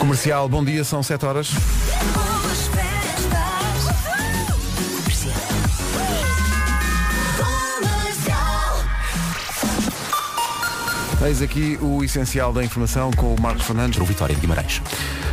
Comercial, bom dia, são 7 horas. Eis aqui o essencial da informação com o Marcos Fernandes. O Vitória de Guimarães.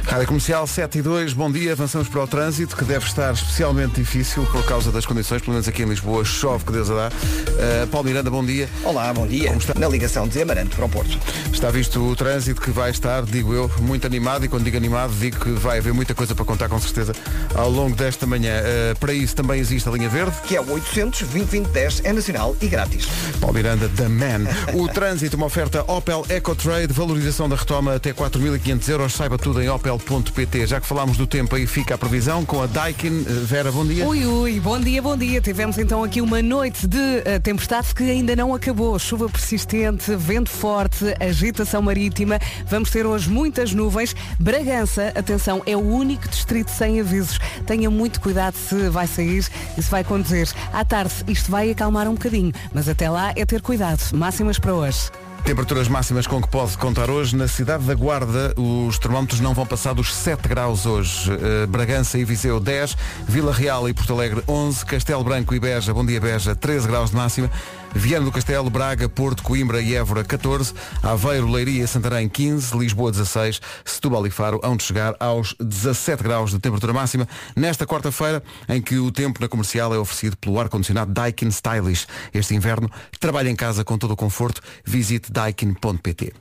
Rádio Comercial 7 e 2, bom dia. Avançamos para o trânsito, que deve estar especialmente difícil por causa das condições, pelo menos aqui em Lisboa, chove que Deus a dá. Uh, Paulo Miranda, bom dia. Olá, bom dia. Como está? Na ligação de Amarante para o Porto. Está visto o trânsito que vai estar, digo eu, muito animado e quando digo animado digo que vai haver muita coisa para contar com certeza ao longo desta manhã. Uh, para isso também existe a linha verde. Que é o 800 2010 é nacional e grátis. Paulo Miranda, da Man. O trânsito, uma oferta Opel EcoTrade, valorização da retoma até 4.500 euros. Saiba tudo em opel.pt. Já que falámos do tempo, aí fica a previsão com a Daikin. Uh, Vera, bom dia. Ui, ui, bom dia, bom dia. Tivemos então aqui uma noite de uh, tempestade que ainda não acabou. Chuva persistente, vento forte, agitação marítima. Vamos ter hoje muitas nuvens. Bragança, atenção, é o único distrito sem avisos. Tenha muito cuidado se vai sair e se vai conduzir. À tarde isto vai acalmar um bocadinho, mas até lá é ter cuidado. Máximas para hoje. Temperaturas máximas com que pode contar hoje. Na cidade da Guarda, os termómetros não vão passar dos 7 graus hoje. Uh, Bragança e Viseu 10, Vila Real e Porto Alegre 11, Castelo Branco e Beja, bom dia Beja, 13 graus de máxima. Viana do Castelo, Braga, Porto, Coimbra e Évora 14, Aveiro, Leiria Santarém 15, Lisboa 16, Setúbal e Faro hão de chegar aos 17 graus de temperatura máxima nesta quarta-feira, em que o tempo na comercial é oferecido pelo ar-condicionado Daikin Stylish. Este inverno, trabalhe em casa com todo o conforto, visite daikin.pt.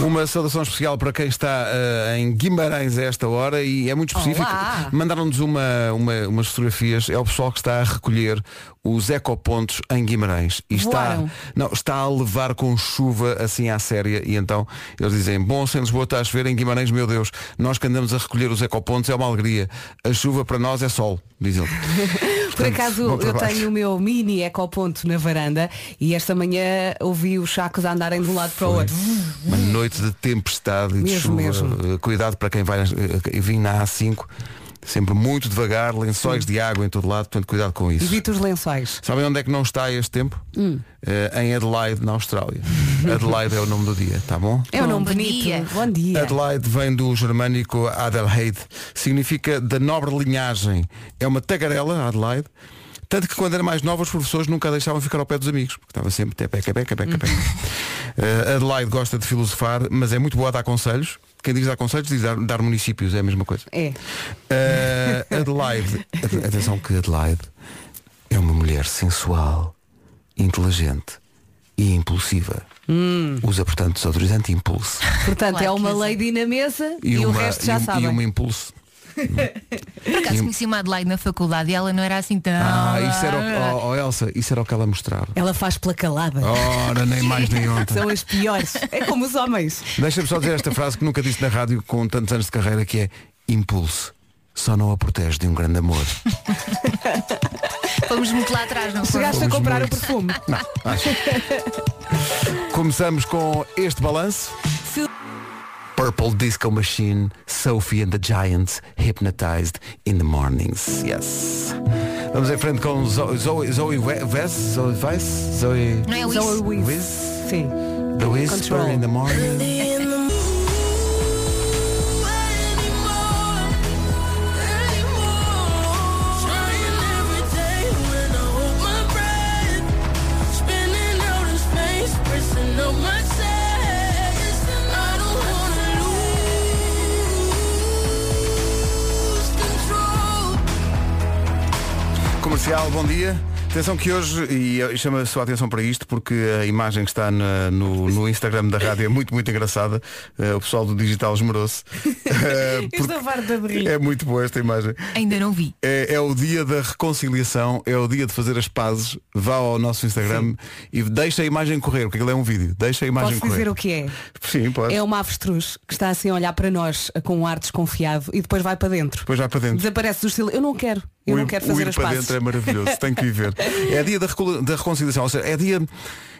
Uma saudação especial para quem está uh, em Guimarães a esta hora e é muito específico. Mandaram-nos uma, uma- umas fotografias. É o pessoal que está a recolher os ecopontos em Guimarães. E está, não, está a levar com chuva assim à séria. E então eles dizem, bom, se em Lisboa está a chover, em Guimarães, meu Deus, nós que andamos a recolher os ecopontos é uma alegria. A chuva para nós é sol, diz ele. Por Portanto, acaso eu tenho o meu mini ecoponto na varanda e esta manhã ouvi os sacos a andarem de um lado para o outro. Uma noite de tempestade e de Mesmo, chuva. mesmo. Eh, Cuidado para quem vai eh, vir na A5. Sempre muito devagar, lençóis de água em todo lado, portanto cuidado com isso. Evita os lençóis. Sabem onde é que não está este tempo? Hum. Eh, em Adelaide, na Austrália. Adelaide é o nome do dia, tá bom? É um Bom nome bonito. dia. Bom dia. Adelaide vem do germânico Adelheid, significa da nobre linhagem. É uma tagarela, Adelaide. Tanto que quando era mais nova os professores nunca a deixavam ficar ao pé dos amigos, porque estava sempre até peca, peca, peca, peca. Eh, Adelaide gosta de filosofar, mas é muito boa a dar conselhos. Quem diz dar conselhos diz dar, dar municípios, é a mesma coisa. É. Eh, Adelaide, at- atenção que Adelaide é uma mulher sensual, inteligente e impulsiva. Usa, portanto, desodorizante impulso. Portanto, Claro é uma lady na mesa e, o resto já e, um- sabem. e uma impulso. Por acaso conheci uma Adelaide na faculdade e ela não era assim tão. Ah, isso era o, oh, oh, Elsa, isso era o que ela mostrava. Ela faz pela calada. Ora, nem mais nem ontem. São as piores. É como os homens. Deixa-me só dizer esta frase que nunca disse na rádio com tantos anos de carreira que é impulso. Só não a protege de um grande amor. Fomos muito lá atrás, não? Chegaste a comprar muito. o perfume. Não, acho. Começamos com este balanço. Purple Disco Machine, Sophie and the Giants, Hypnotized in the Mornings. Yes. Vamos em frente com Zo- Zoe, Zoe We- Wes, Zoe Weiss, Zoe Não é o Zoe? Wiz. Sim. The Whisper Control. in the Morning. Comercial, bom dia. Atenção que hoje, e eu chamo a sua atenção para isto, porque a imagem que está na- no, no Instagram da rádio é muito, muito engraçada. Eh, o pessoal do digital esmerou-se. Eh, porque Estou farta de rir. é muito boa esta imagem. Ainda não vi. É, é o dia da reconciliação, é o dia de fazer as pazes. Vá ao nosso Instagram e deixa a imagem correr, porque aquilo é um vídeo. Deixa a imagem Posso correr. dizer o que é? Sim, pode. É uma avestruz que está assim a olhar para nós com um ar desconfiado e depois vai para dentro. Depois vai para dentro. Desaparece do estilo. Eu não quero. Eu O não quero o fazer ir as para pazes. dentro é maravilhoso, tem que viver. É dia da, da reconciliação, ou seja, é dia.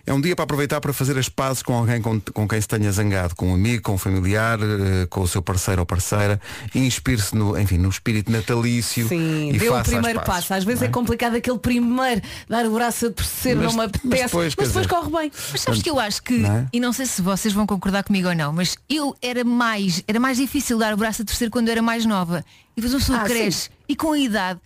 É um dia para aproveitar para fazer as pazes com alguém com, com quem se tenha zangado, com um amigo, com um familiar, eh, com o seu parceiro ou parceira, e inspire-se no, enfim, no espírito natalício Sim, e deu o primeiro pazes, passo. Às vezes não é complicado aquele primeiro, dar o braço a torcer, Mas- não me mas apetece. depois, quer dizer- corre bem. Mas sabes que eu acho que, Não é? e não sei se vocês vão concordar comigo ou não, mas eu era mais, era mais difícil dar o braço a torcer quando eu era mais nova. E depois uma pessoa Ah, cresce e com a idade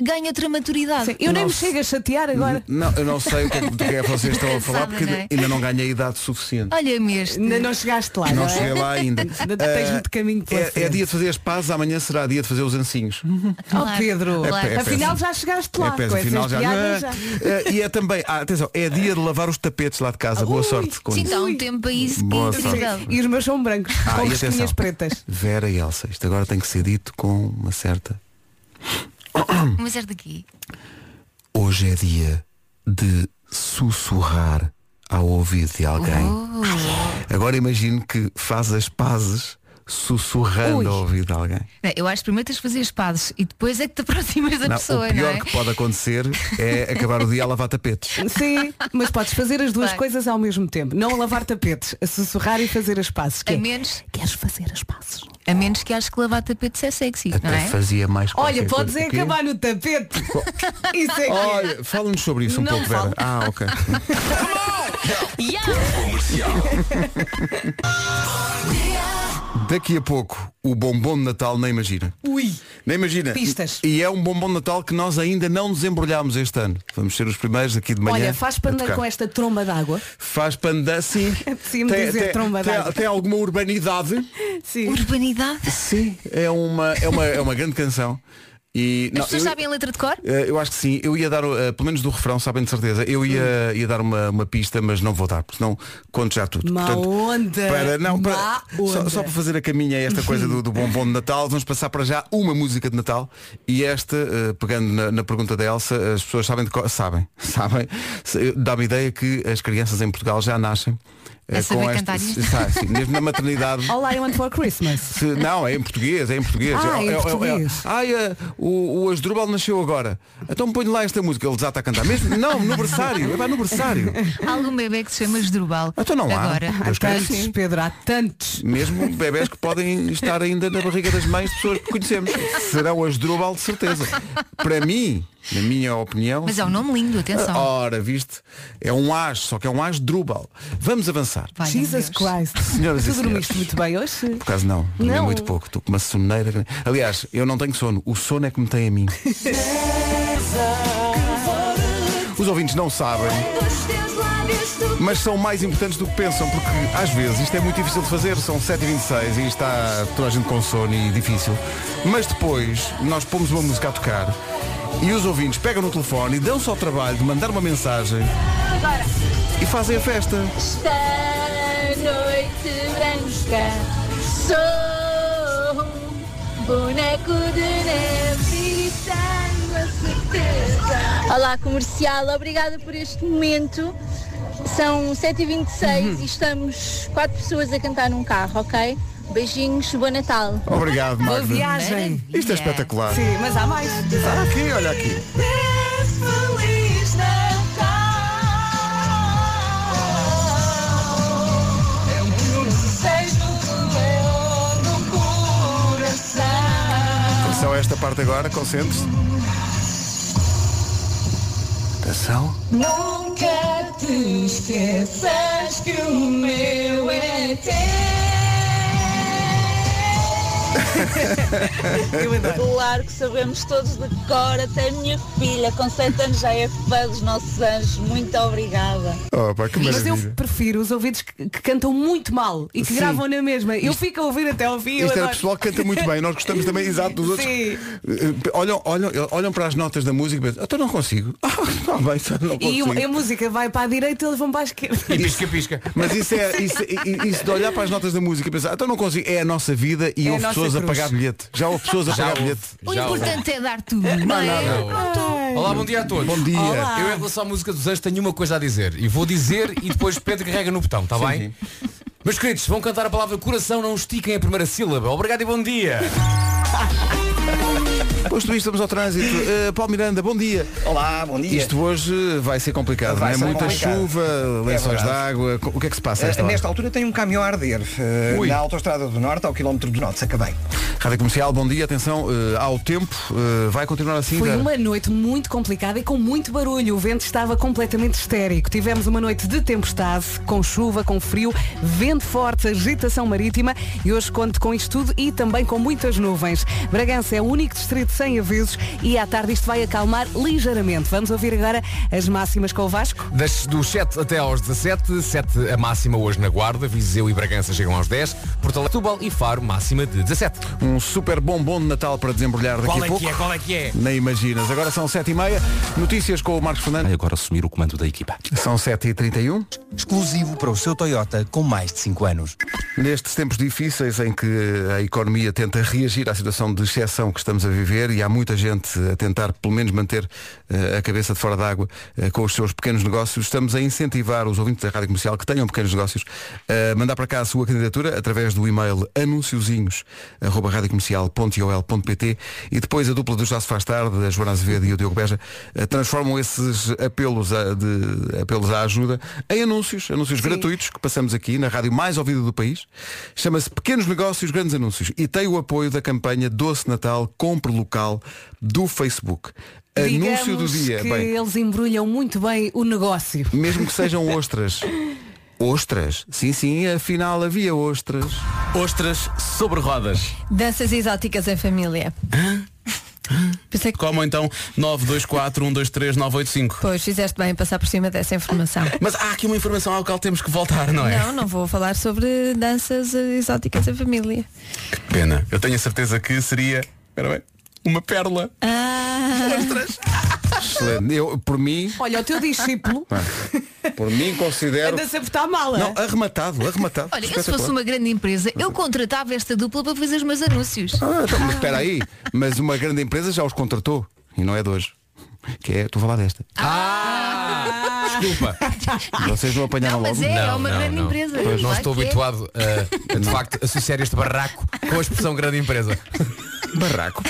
ganha outra maturidade. Sim, eu nem me Nossa. chego a chatear agora. Não, eu não sei o que é que, do que é que vocês estão a falar porque não é? ainda não ganhei idade suficiente. Olha-me este. Ainda não chegaste lá. Não é? cheguei lá ainda. Ainda tens Eh, muito caminho pela é, é dia de fazer as pazes, amanhã será dia de fazer os ancinhos. Oh Pedro, É pé- é afinal já chegaste lá. É afinal já. já. Eh, e é também, ah, atenção, é dia de lavar os tapetes lá de casa. Boa Ui, sorte com Sim, isso. um tempo isso sorte. E os meus são brancos, Ah, com e risquinhas atenção. pretas. Vera e Elsa, isto agora tem que ser dito com uma certa. Mas é daqui. Hoje é dia de sussurrar ao ouvido de alguém. Oh. Agora imagino que faz as pazes sussurrando Ui. ao ouvido de alguém. Não, Eu acho que primeiro tens de fazer as pazes e depois é que te aproximas da Não, pessoa, o pior não é? que pode acontecer é acabar o dia a lavar tapetes. Sim, mas podes fazer as duas Vai. coisas ao mesmo tempo. Não a lavar tapetes, a sussurrar e fazer as passes. Que A é, menos, Queres fazer as passes? a menos que acho que lavar tapetes é sexy, não Até é? fazia mais Olha, podes coisa. é acabar no tapete. Isso é que. Olha, fala-nos sobre isso um Não pouco, Vera. falo. Ah, ok. Daqui a pouco, o bombom de Natal nem imagina. Ui. Nem imagina. Pistas. E é um bombom de Natal que nós ainda não desembrulhámos este ano. Vamos ser os primeiros aqui de manhã. Olha, faz a panda com esta tromba d'água. Faz panda, sim. Apetecia-me dizer tromba tem, d'água. tem alguma urbanidade? Sim. Urbanidade. Sim. É uma, é uma, é uma grande canção. E, As não, pessoas eu- sabem a letra de cor? Eh, Eu acho que sim. Eu ia dar, eh, pelo menos do refrão, sabem de certeza. Eu ia, ia dar uma, uma pista, mas não vou dar, porque senão conto já tudo. Má onda. Para, não, para, só, só para fazer a caminha esta coisa do, do bombom de Natal, vamos passar para já uma música de Natal. E esta, eh, pegando na, na pergunta da Elsa, as pessoas sabem de cor- sabem, sabem. Dá-me ideia que as crianças em Portugal já nascem. A saber cantar isto? sim, mesmo na maternidade. All I want for Christmas. Se- não, é em português, é em português. Ah, é, em é- é- português. ai, eh, o, o Asdrubal nasceu agora. Então põe lá esta música, ele desata a cantar. Mesmo, não, no berçário, é pá, no berçário. Há algum bebê que se chama Esdrubal. Então não há. Agora. Há Deus tantos, sim. Pedro, há tantos. Mesmo bebés que podem estar ainda na barriga das mães de pessoas que conhecemos. Serão as Drubal de certeza. Para mim, na minha opinião. Mas é um nome lindo, atenção. Ora, viste? É um as, só que é um as Drubal. Vamos avançar. Vai, Jesus. Christ. Senhoras e tu dormiste senhores. muito bem hoje? Por acaso não, dormi Não. muito pouco. Estou com uma soneira. Aliás, eu não tenho sono. O sono é que me tem a mim. Os ouvintes não sabem, mas são mais importantes do que pensam, porque às vezes isto é muito difícil de fazer, são 7h26 e está toda a gente com sono e difícil. Mas depois nós pomos uma música a tocar e os ouvintes pegam no telefone e dão-se ao trabalho de mandar uma mensagem e fazem a festa. Esta noite branca sou um boneco de neve e tenho a certeza. Olá comercial, obrigada por este momento. São 7h26 e estamos quatro pessoas a cantar num carro, ok? Beijinhos, bom Natal. Obrigado, Boa Magda. viagem. Isto é espetacular. Sim, mas há mais. Olha aqui, olha aqui. Feliz Natal. É desejo no coração. Atenção a esta parte agora, concentre-se. Atenção. Nunca te esqueças que o meu é Eu adoro. Claro que sabemos todos de cor, até a minha filha com 7 anos já é fã dos nossos anjos. Muito obrigada. Oh, pá, que Mas eu prefiro os ouvidos que, que cantam muito mal e que Sim. gravam na mesma. Eu fico a ouvir até ao fim. Isto é adoro. pessoal que canta muito bem, nós gostamos também exato dos outros. Sim. Eh, Olham, olham, olham para as notas da música e pensam, então não consigo. Ah, não, bem, só não E consigo. uma- a música vai para a direita e eles vão para a esquerda. E pisca, pisca. Mas isso é isso, i- isso de olhar para as notas da música e pensar, então não consigo, é a nossa vida e É houve nossa pessoas a pagar bilhete. Já houve pessoas a Já pagar bilhete. O Já importante é dar tudo, não é? Olá, bom dia a todos. Bom dia. Olá. Eu em relação à música dos anjos tenho uma coisa a dizer e vou dizer e depois Pedro carrega no botão, está bem? Meus queridos, vão cantar a palavra coração, não estiquem a primeira sílaba. Obrigado e bom dia. Posto isto, vamos ao trânsito. Uh, Paulo Miranda, bom dia. Olá, bom dia. Isto hoje vai ser complicado, Vai não é? Muita complicado. chuva, É lençóis de verdade. água. O que é que se passa esta hora? Nesta altura tem um caminhão a arder Ui. na autoestrada do Norte, ao quilómetro do Norte, acabei. Rádio Comercial, bom dia, atenção, uh, ao tempo, uh, vai continuar assim? Foi uma noite muito complicada e com muito barulho. O vento estava completamente histérico. Tivemos uma noite de tempestade, com chuva, com frio, vento forte, agitação marítima e hoje conto com isto tudo e também com muitas nuvens. Bragança é o único distrito sem avisos e à tarde isto vai acalmar ligeiramente. Vamos ouvir agora as máximas com o Vasco. Das, dos 7 até aos 17, 7 a máxima hoje na Guarda, Viseu e Bragança chegam aos 10, Porto Alegre, Tubal e Faro máxima de 17. Um super bombom de Natal para desembrulhar daqui a pouco. Qual é que é? Nem imaginas. Agora são 7h30. Notícias com o Marcos Fernandes. Vai agora assumir o comando da equipa. São 7h31. Exclusivo para o seu Toyota com mais de 5 anos. Nestes tempos difíceis em que a economia tenta reagir à situação de exceção que estamos a viver e há muita gente a tentar pelo menos manter eh, a cabeça de fora d'água eh, com os seus pequenos negócios, estamos a incentivar os ouvintes da Rádio Comercial que tenham pequenos negócios a mandar para cá a sua candidatura através do e-mail anunciozinhos.radiocomercial.ol.pt e depois a dupla do Já se faz tarde, a Joana Azevedo e o Diogo Beja, eh, transformam esses apelos a, de, apelos à ajuda em anúncios, anúncios gratuitos que passamos aqui na rádio mais ouvida do país. Chama-se Pequenos Negócios, Grandes Anúncios e tem o apoio da campanha Doce Natal Local do Facebook. Anúncio do Digamos dia. que Bem, eles embrulham muito bem o negócio. mesmo que sejam ostras. Ostras? Sim, sim, afinal havia ostras. Ostras sobre rodas. Danças exóticas em família. Pensei que Como então 924 123 985. depois fizeste bem em passar por cima dessa informação. Mas há aqui uma informação ao qual temos que voltar, não é? Não, não vou falar sobre danças exóticas em família. Pena. Eu tenho a certeza que seria. Espera bem. Uma pérola. Ah, Excelente. Eu, por mim, Olha, o teu discípulo por mim considero. anda sempre a mala. Não, arrematado, arrematado. olha, eu se fosse uma grande empresa, eu contratava esta dupla para fazer os meus anúncios. Ah, então, mas espera aí, mas uma grande empresa já os contratou e não é de hoje. Que é, estou a falar desta. Ah! Desculpa. Vocês não apanharam Não, mas logo. é, é Não, uma não, grande não. empresa. Pois não estou é. habituado a, a, de facto, associar este barraco com a expressão grande empresa. Barraco.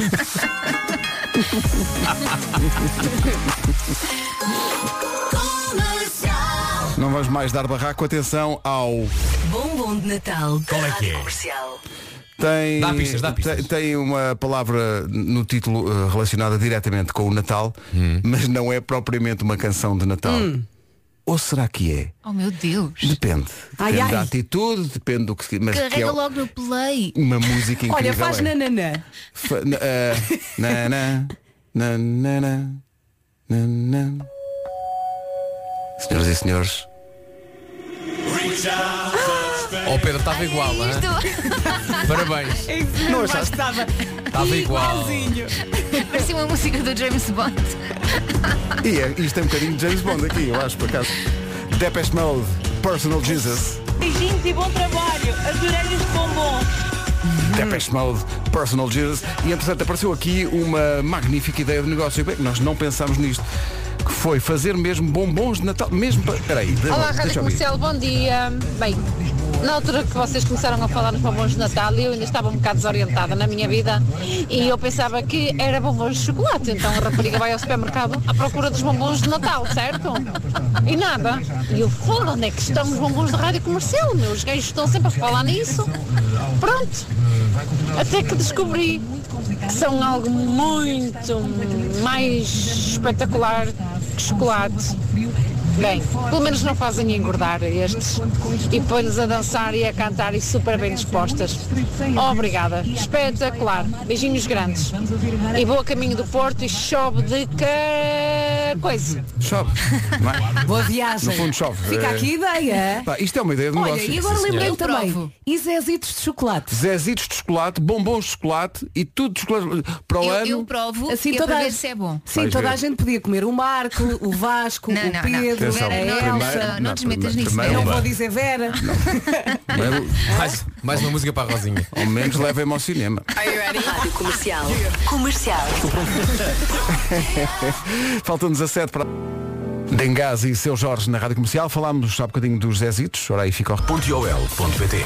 Não vamos mais dar barraco, atenção ao. Bombom de Natal. Qual é que é? Comercial. Tem, Dá pistas, dá pistas. Tem, tem uma palavra no título eh, relacionada diretamente com o Natal, Hum. mas não é propriamente uma canção de Natal. Ou será que é? Oh meu Deus. Depende. Ai, Depende ai. da atitude, depende do que se. Mas que é Carrega logo no play. uma música incrível. Olha, faz é. nananã. Fa- na- ah, na- na- na- na- na- na- na. Senhoras e senhores, Oh Pedro, estava igual, hein? Parabéns. Não achaste? Estava Estava igual. Parecia uma música do James Bond. e é, isto é um bocadinho de James Bond aqui, eu acho, por acaso. Depeche Mode, Personal Jesus. Beijinhos e bom trabalho. Adorei este bombom. Depeche Mode, Personal Jesus. E entretanto apareceu aqui uma magnífica ideia de negócio. Bem, nós não pensámos nisto. Que foi fazer mesmo bombons de Natal. Mesmo para. Peraí, Olá, Rádio. Comercial, bom dia. Bem, na altura que vocês começaram a falar nos bombons de Natal, eu ainda estava um bocado desorientada na minha vida e eu pensava que era bombons de chocolate. Então a rapariga vai ao supermercado à procura dos bombons de Natal, certo? E nada. E eu falo, onde é que estão os bombons de rádio comercial? Meus gajos estão sempre a falar nisso. Pronto. Até que descobri que são algo muito mais espetacular que chocolate. Bem, pelo menos não fazem engordar estes e põe-nos a dançar e a cantar e super bem dispostas. Obrigada, espetacular. Beijinhos grandes. E vou a caminho do Porto e chove de que coisa. Chove. é? Boa viagem. No fundo chove. Fica Eh, aqui a ideia. Pá, isto é uma ideia de Olha, negócio. e agora lembrei-me Eu também. E Zezitos de chocolate. Zezitos de chocolate, bombons de chocolate e tudo de chocolate para o Eu, ano. eu provo Assim é toda para a- ver se é bom. Sim, Vais toda ver. a gente podia comer o Marco, o Vasco, Não, o não, não. Atenção, Vera, não, primeiro- Elsa. não, não, te metas nisso. primeiro Não vou dizer Vera. Primeiro, Mais, mais uma música para a Rosinha. ao menos levem-me ao cinema. Rádio Comercial. Comercial. Faltam 17 para. Dengás e seu Jorge na Rádio Comercial. Falámos há bocadinho dos Zezitos. Ora aí fica o. Pontiol.pt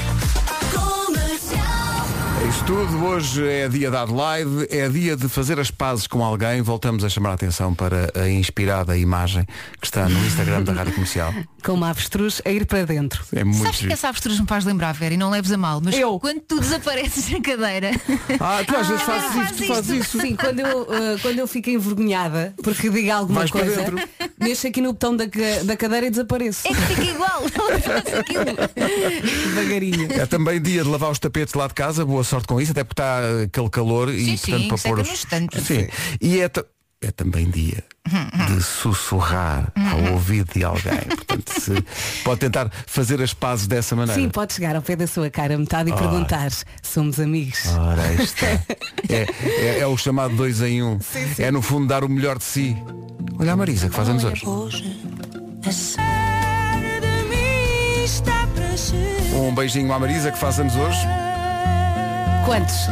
Isso tudo. Hoje é dia da Adelaide, é dia de fazer as pazes com alguém. Voltamos a chamar a atenção para a inspirada imagem que está no Instagram da Rádio Comercial. Com uma avestruz a ir para dentro. É muito Sabes que giro. essa avestruz me faz lembrar, Vera, e não leves a mal, mas quando tu desapareces na cadeira. Ah, tu às vezes Ah, fazes isso, tu fazes isso. Sim, quando eu, uh, quando eu fico envergonhada porque digo alguma Vais coisa, mexo aqui no botão da, da cadeira e desapareço. É que fica igual. Faz aquilo. Devagarinho. É também dia de lavar os tapetes lá de casa, boa sorte com isso, até porque está aquele calor e Sim, portanto sim, para seca pôr os. no instante. Sim. E é, é também dia de sussurrar ao ouvido de alguém. Portanto, se pode tentar fazer as pazes dessa maneira. Sim, pode chegar ao pé da sua cara metade e Ora. perguntar, somos amigos. Ora, está. É, é- é o chamado dois em um. É no fundo dar o melhor de si. Olha a Marisa que faz anos hoje. Um beijinho à Marisa que faz anos hoje. Quantos?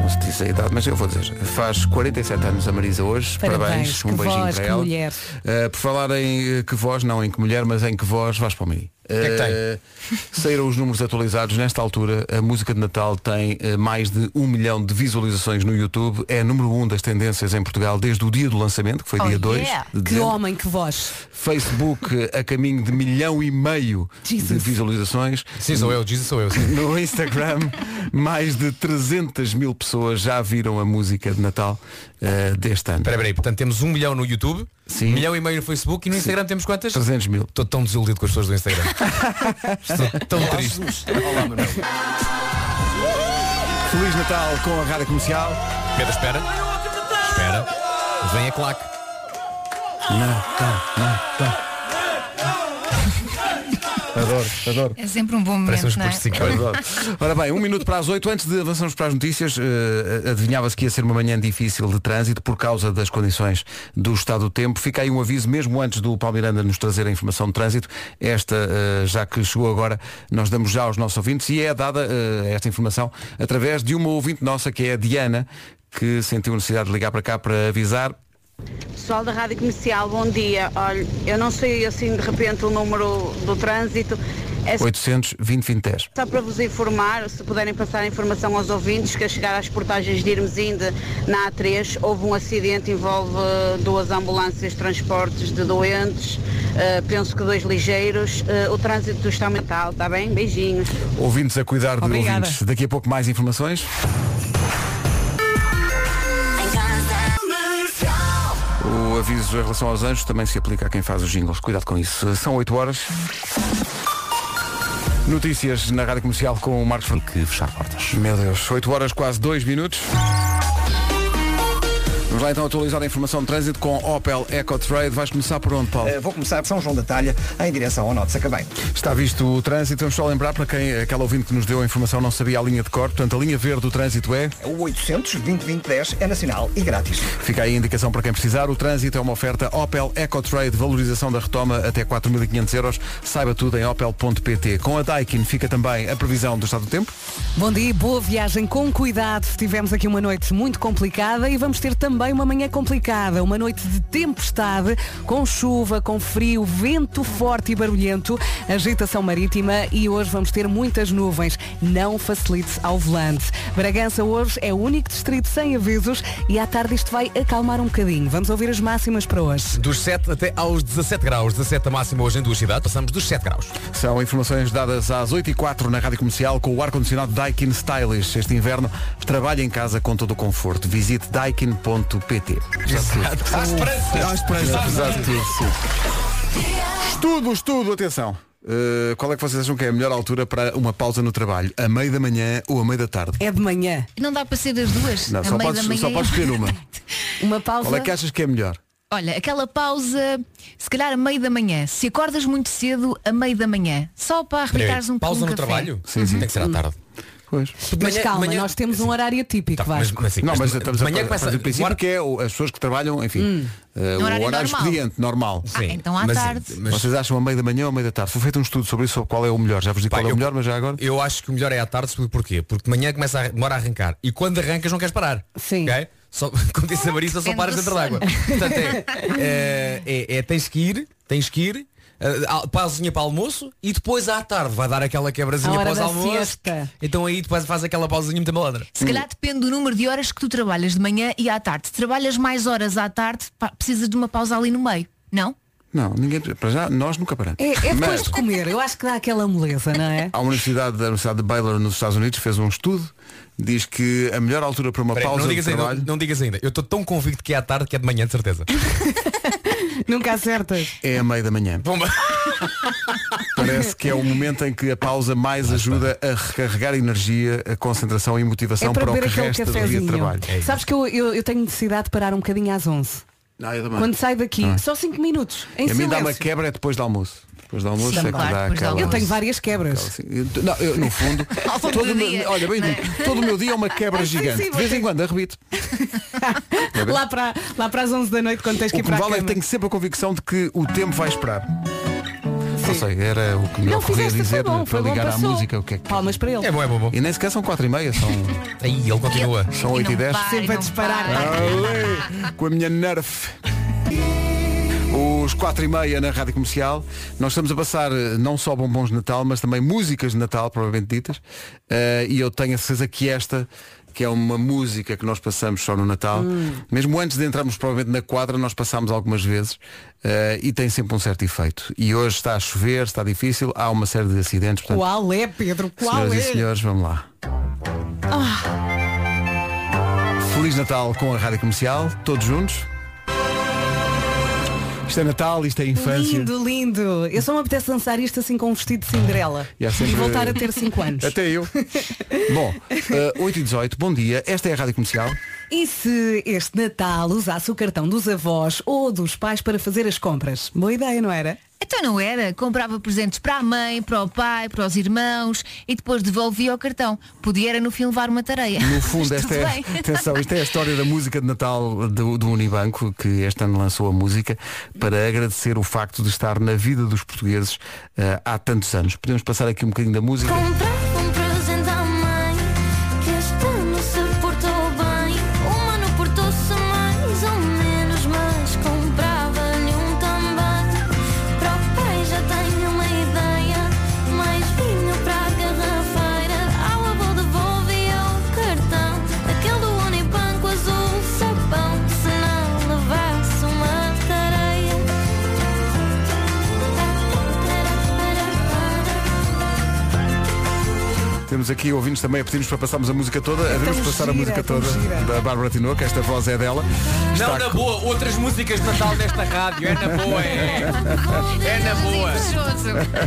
Não se diz a idade, mas eu vou dizer. Faz 47 anos a Marisa hoje. Parabéns, Um que beijinho voz, para que ela. mulher. Uh, por falar em uh, que voz, não em que mulher, mas em que voz, vais para o meio. Que é que tem? Uh, Saíram os números atualizados. Nesta altura, a música de Natal tem uh, mais de um milhão de visualizações no YouTube. É número um das tendências em Portugal desde o dia do lançamento, que foi Oh, dia 2 yeah. de Que homem, que voz. Facebook uh, a caminho de milhão e meio de visualizações. Sim, sou eu, Jesus sou eu. sim. No Instagram, mais de 300 mil pessoas já viram a música de Natal uh, deste ano. Espera, espera aí, portanto temos um milhão no YouTube, Sim. um milhão e meio no Facebook e no Instagram temos quantas? 300 mil. Estou tão desiludido com as pessoas do Instagram. Estou tão triste. Olá, Manuel. Feliz Natal com a Rádio Comercial. Pedro, espera. Espera. Vem a claque. Natal, Natal. Adoro, adoro. É sempre um bom momento. Parece uns não é? postos de 5 Adoro. Ora bem, um minuto para as oito. Antes de avançarmos para as notícias, eh, adivinhava-se que ia ser uma manhã difícil de trânsito por causa das condições do estado do tempo. Fica aí um aviso, mesmo antes do Paulo Miranda nos trazer a informação de trânsito. Esta, eh, já que chegou agora, nós damos já aos nossos ouvintes e é dada eh, esta informação através de uma ouvinte nossa, que é a Diana, que sentiu necessidade de ligar para cá para avisar. Pessoal da Rádio Comercial, bom dia. Olha, eu não sei assim de repente o número do trânsito. É 800 20 20 10. só para vos informar, se puderem passar a informação aos ouvintes, que a chegar às portagens de Irmesinde na A3 houve um acidente, envolve eh, duas ambulâncias de transportes de doentes, eh, penso que dois ligeiros. Eh, o trânsito está mental, está bem? Beijinhos. Ouvintes a cuidar de Obrigada. ouvintes. Daqui a pouco mais informações. O aviso em relação aos anjos também se aplica a quem faz os jingles. Cuidado com isso. São 8 horas. Notícias na Rádio Comercial com o Marcos Fernandes. Que fechar portas. Meu Deus, 8 horas, quase 2 minutos. Vamos lá então atualizar a informação de trânsito com Opel EcoTrade. Vais começar por onde, Paulo? Eh, vou começar por São João da Talha, em direção ao Norte Sacabém. Está visto o trânsito. Vamos só lembrar para quem, aquela ouvinte que nos deu a informação não sabia a linha de cor. Portanto, a linha verde do trânsito é... O 800 2010 é nacional e grátis. Fica aí a indicação para quem precisar. O trânsito é uma oferta Opel EcoTrade, valorização da retoma até 4.500 euros. Saiba tudo em opel.pt. Com a Daikin fica também a previsão do estado do tempo. Bom dia, boa viagem com cuidado. Tivemos aqui uma noite muito complicada e vamos ter também uma manhã complicada. Uma noite de tempestade, com chuva, com frio, vento forte e barulhento, agitação marítima e hoje vamos ter muitas nuvens. Não facilite ao volante. Bragança hoje é o único distrito sem avisos e à tarde isto vai acalmar um bocadinho. Vamos ouvir as máximas para hoje. Dos 7 até aos 17 graus. 17 a máxima hoje em duas cidades. Passamos dos 7 graus. São informações dadas às 8 e 4 na Rádio Comercial com o ar-condicionado Daikin Stylish. Este inverno, trabalhe em casa com todo o conforto. Visite sim. Estudo, estudo, atenção. Uh, qual é que vocês acham que é a melhor altura para uma pausa no trabalho? A meio da manhã ou a meio da tarde? É de manhã. Não dá para ser das duas. Não, a só meio podes, da manhã só e- podes escolher uma. Uma pausa. Qual é que achas que é melhor? Olha, aquela pausa, se calhar a meio da manhã. Se acordas muito cedo, a meio da manhã. Só para arrebentares um Pausa um no café. trabalho? Sim, sim. Tem que ser à tarde. Pois. Mas calma, nós temos um horário típico, Tá, mas- mas sim, Não, mas estamos de a manhã fazer começa o princípio que é o- as pessoas que trabalham, enfim, uh, o horário horário normal. expediente, normal. Ah, então à mas- tarde. mas- Vocês acham a meio da manhã ou a meio da tarde? Foi feito um estudo sobre isso, sobre qual é o melhor. Já vos digo Pá, qual é o eu- melhor, mas já agora. Eu acho que o melhor é à tarde, porquê? Porque de manhã começa a, demora a arrancar. E quando arrancas não queres parar. Sim. ok? Só, como disse a Marisa, só paras dentro d'água. Portanto, é, é, é- é tens que ir, tens que ir, uh, pausinha para almoço e depois à tarde vai dar aquela A quebrazinha almoços. siesta. Então aí depois faz aquela pausinha muito malandra. Se calhar depende do número de horas que tu trabalhas de manhã e à tarde. Se trabalhas mais horas à tarde, pá, precisas de uma pausa ali no meio. Não? Não, ninguém. Para já, nós nunca paramos. É, é depois Mas de comer, eu acho que dá aquela moleza, não é? a Universidade, da Universidade de Baylor nos Estados Unidos fez um estudo, diz que a melhor altura para uma Peraí, pausa não, de digas ainda, trabalho não digas ainda. Eu estou tão convicto que é à tarde que é de manhã, de certeza. Nunca acertas. é a meio da manhã. Bomba. Parece que é o momento em que a pausa mais ajuda a recarregar energia, a concentração e motivação É para para o que resta do dia de trabalho. Sabes que eu, eu, eu tenho necessidade de parar um bocadinho às 11. Ah, eu também. Quando saio daqui, Ah. só 5 minutos. Em E a mim dá uma quebra é depois do almoço. Depois do almoço Sim, é que claro, dá depois do aquela... Eu tenho várias quebras. Assim, Não, eu, no fundo, Ao todo do o meu- dia, olha bem, não é? todo o meu dia é uma quebra gigante. De vez em quando arrebito. lá, para, lá para as 11 da noite, quando tens que O ir que me para a vale é que cama. tenho sempre a convicção de que o tempo vai esperar. Não sei, era o que me Não ocorria fizeste, dizer bom, para foi bom, ligar à passou. música. O que é que... Palmas para ele. É bom, é bom, bom. E nem sequer são 4 e meia, são, Aí ele continua. são 8 e 10. Sempre a disparar. Ale, com a minha nerf. Os 4 e meia na Rádio Comercial. Nós estamos a passar eh, não só bombons de Natal, mas também músicas de Natal, provavelmente ditas. Eh, e eu tenho a certeza que esta, que é uma música que nós passamos só no Natal, mesmo antes de entrarmos provavelmente na quadra, nós passámos algumas vezes eh, e tem sempre um certo efeito. E hoje está a chover, está difícil, há uma série de acidentes. Portanto, Qual é, Pedro? Qual senhoras é? e senhores, vamos lá. Feliz Natal com a Rádio Comercial, todos juntos. Isto é Natal, isto é infância. Lindo, lindo. Eu só me apetece dançar isto assim com um vestido de Cinderela. E sempre- E voltar a ter 5 anos. Até eu. Bom, eh, 8 e 18, bom dia. Esta é a Rádio Comercial. E se este Natal usasse o cartão dos avós ou dos pais para fazer as compras? Boa ideia, não era? Então não era. Comprava presentes para a mãe, para o pai, para os irmãos e depois devolvia o cartão. Podia era no fim levar uma tareia. No fundo, esta é, bem. atenção, isto é a história da música de Natal do, do Unibanco, que este ano lançou a música para agradecer o facto de estar na vida dos portugueses eh, há tantos anos. Podemos passar aqui um bocadinho da música. Temos aqui ouvintes também a pedir-nos para passarmos a música toda. Devemos passar a gira, música é tão toda gira. da Bárbara Tinoco, esta voz é dela. Não, Está na com- boa, outras músicas de Natal nesta rádio, é na boa, é. É na boa.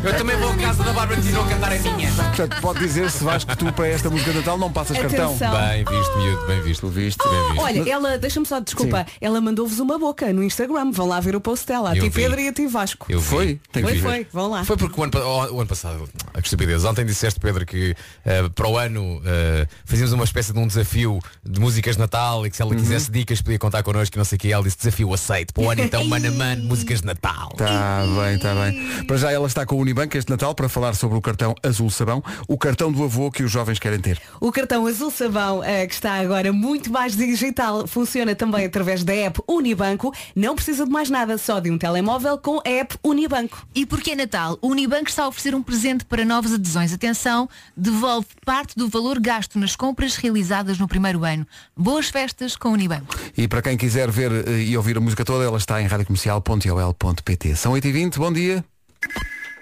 Eu também vou à casa da Bárbara Tino cantar a minha. Portanto, pode dizer-se, Vasco, que tu para esta música de Natal não passas Atenção. cartão. Bem visto, miúdo, bem visto. Tu viste? Bem visto. Olha, ela, deixa-me só, desculpa, Sim. ela mandou-vos uma boca no Instagram. Vão lá ver o post dela. A ti. Pedro e a ti Vasco. Eu. Foi? Tem que Foi, ver. foi. Vão lá. Foi porque o ano, o- ano passado, que estupidez, ontem disseste, Pedro, que eh, para o ano eh, fazíamos uma espécie de um desafio de músicas de Natal e que se ela quisesse dicas podia contar connosco e não sei o que. Ela disse desafio aceito. Para o ano então, mano a mano, músicas de Natal. Está Tá bem, está bem. Para já ela está com o Unibanco este Natal para falar sobre o cartão Azul Sabão, o cartão do avô que os jovens querem ter. O cartão Azul Sabão, eh, que está agora muito mais digital, funciona também através da app Unibanco. Não precisa de mais nada, só de um telemóvel com a app Unibanco. E porque é Natal, o Unibanco está a oferecer um presente para novas adesões. Atenção, devolve parte do valor gasto nas compras realizadas no primeiro ano. Boas festas com o Unibanco. E para quem quiser ver eh, e ouvir a música toda, ela está em radiocomercial.ol.pt. São 8h20, bom dia.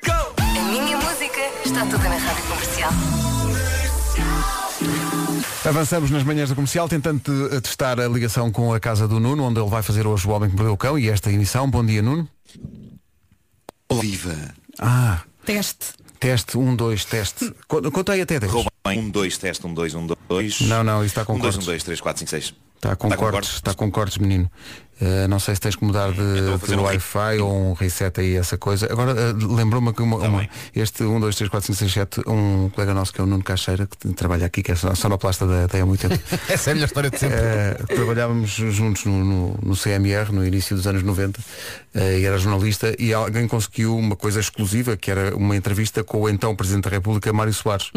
A minha música está toda na rádio comercial. Avançamos nas manhãs da comercial, tentando eh, testar a ligação com a casa do Nuno, onde ele vai fazer hoje o Homem que Mordeu o Cão e esta emissão. Bom dia, Nuno. Viva. Ah, Teste. Teste, um, dois, teste. Co- Conta aí até 10. Bem, um, dois, teste, um, dois, um, dois. Não, não, isso está com Um, dois, um, dois, três, quatro, cinco, seis. Está com, Está com cortes, cortes? está com cortes, menino. Eh, não sei se tens que mudar de, de um Wi-Fi ou um reset aí, essa coisa. Agora eh, lembrou-me que uma, Tá uma- este 1, 2, 3, 4, 5, 6, 7, um colega nosso que é o Nuno Caixeira, que trabalha aqui, que é sonoplasta da, da há muito tempo. Essa é a melhor história de sempre. Eh, trabalhávamos juntos no, no- no CMR no início dos anos 90 eh, e era jornalista e alguém conseguiu uma coisa exclusiva que era uma entrevista com o então Presidente da República Mário Soares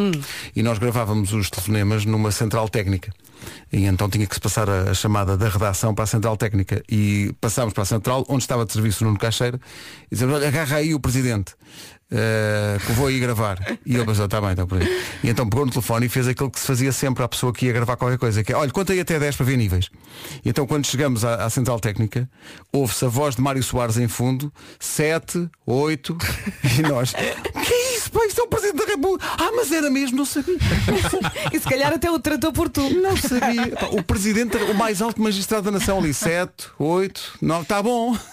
e nós gravávamos os telefonemas numa central técnica e então tinha que se passar a, a chamada da redação para a central técnica e passámos para a central, onde estava de serviço Nuno Caixeira, e dizemos, olha, agarra aí o presidente. eh, que vou aí gravar e ele pensou, está bem, então por aí. E então pegou no telefone e fez aquilo que se fazia sempre à pessoa que ia gravar qualquer coisa, que é, olha, conta aí até 10 para ver níveis. E então quando chegamos à, à central técnica, ouve-se a voz de Mário Soares em fundo, 7, 8, e nós, que é isso? Presidente da República. Ah, mas era mesmo, não sabia. e se calhar até o tratou por tu. Não sabia. O Presidente, o mais alto magistrado da nação ali, 7, 8, 9, está bom.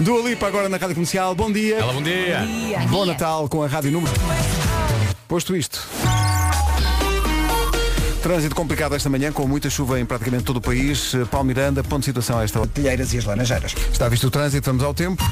Dua Lipa agora na Rádio Comercial. Bom dia. Ela, bom dia. Bom Natal com a Rádio Número. Posto isto. Trânsito complicado esta manhã, com muita chuva em praticamente todo o país. Paulo Miranda, ponto de situação a esta hora. Pilheiras e as Laranjeiras. Está visto o trânsito, vamos ao tempo.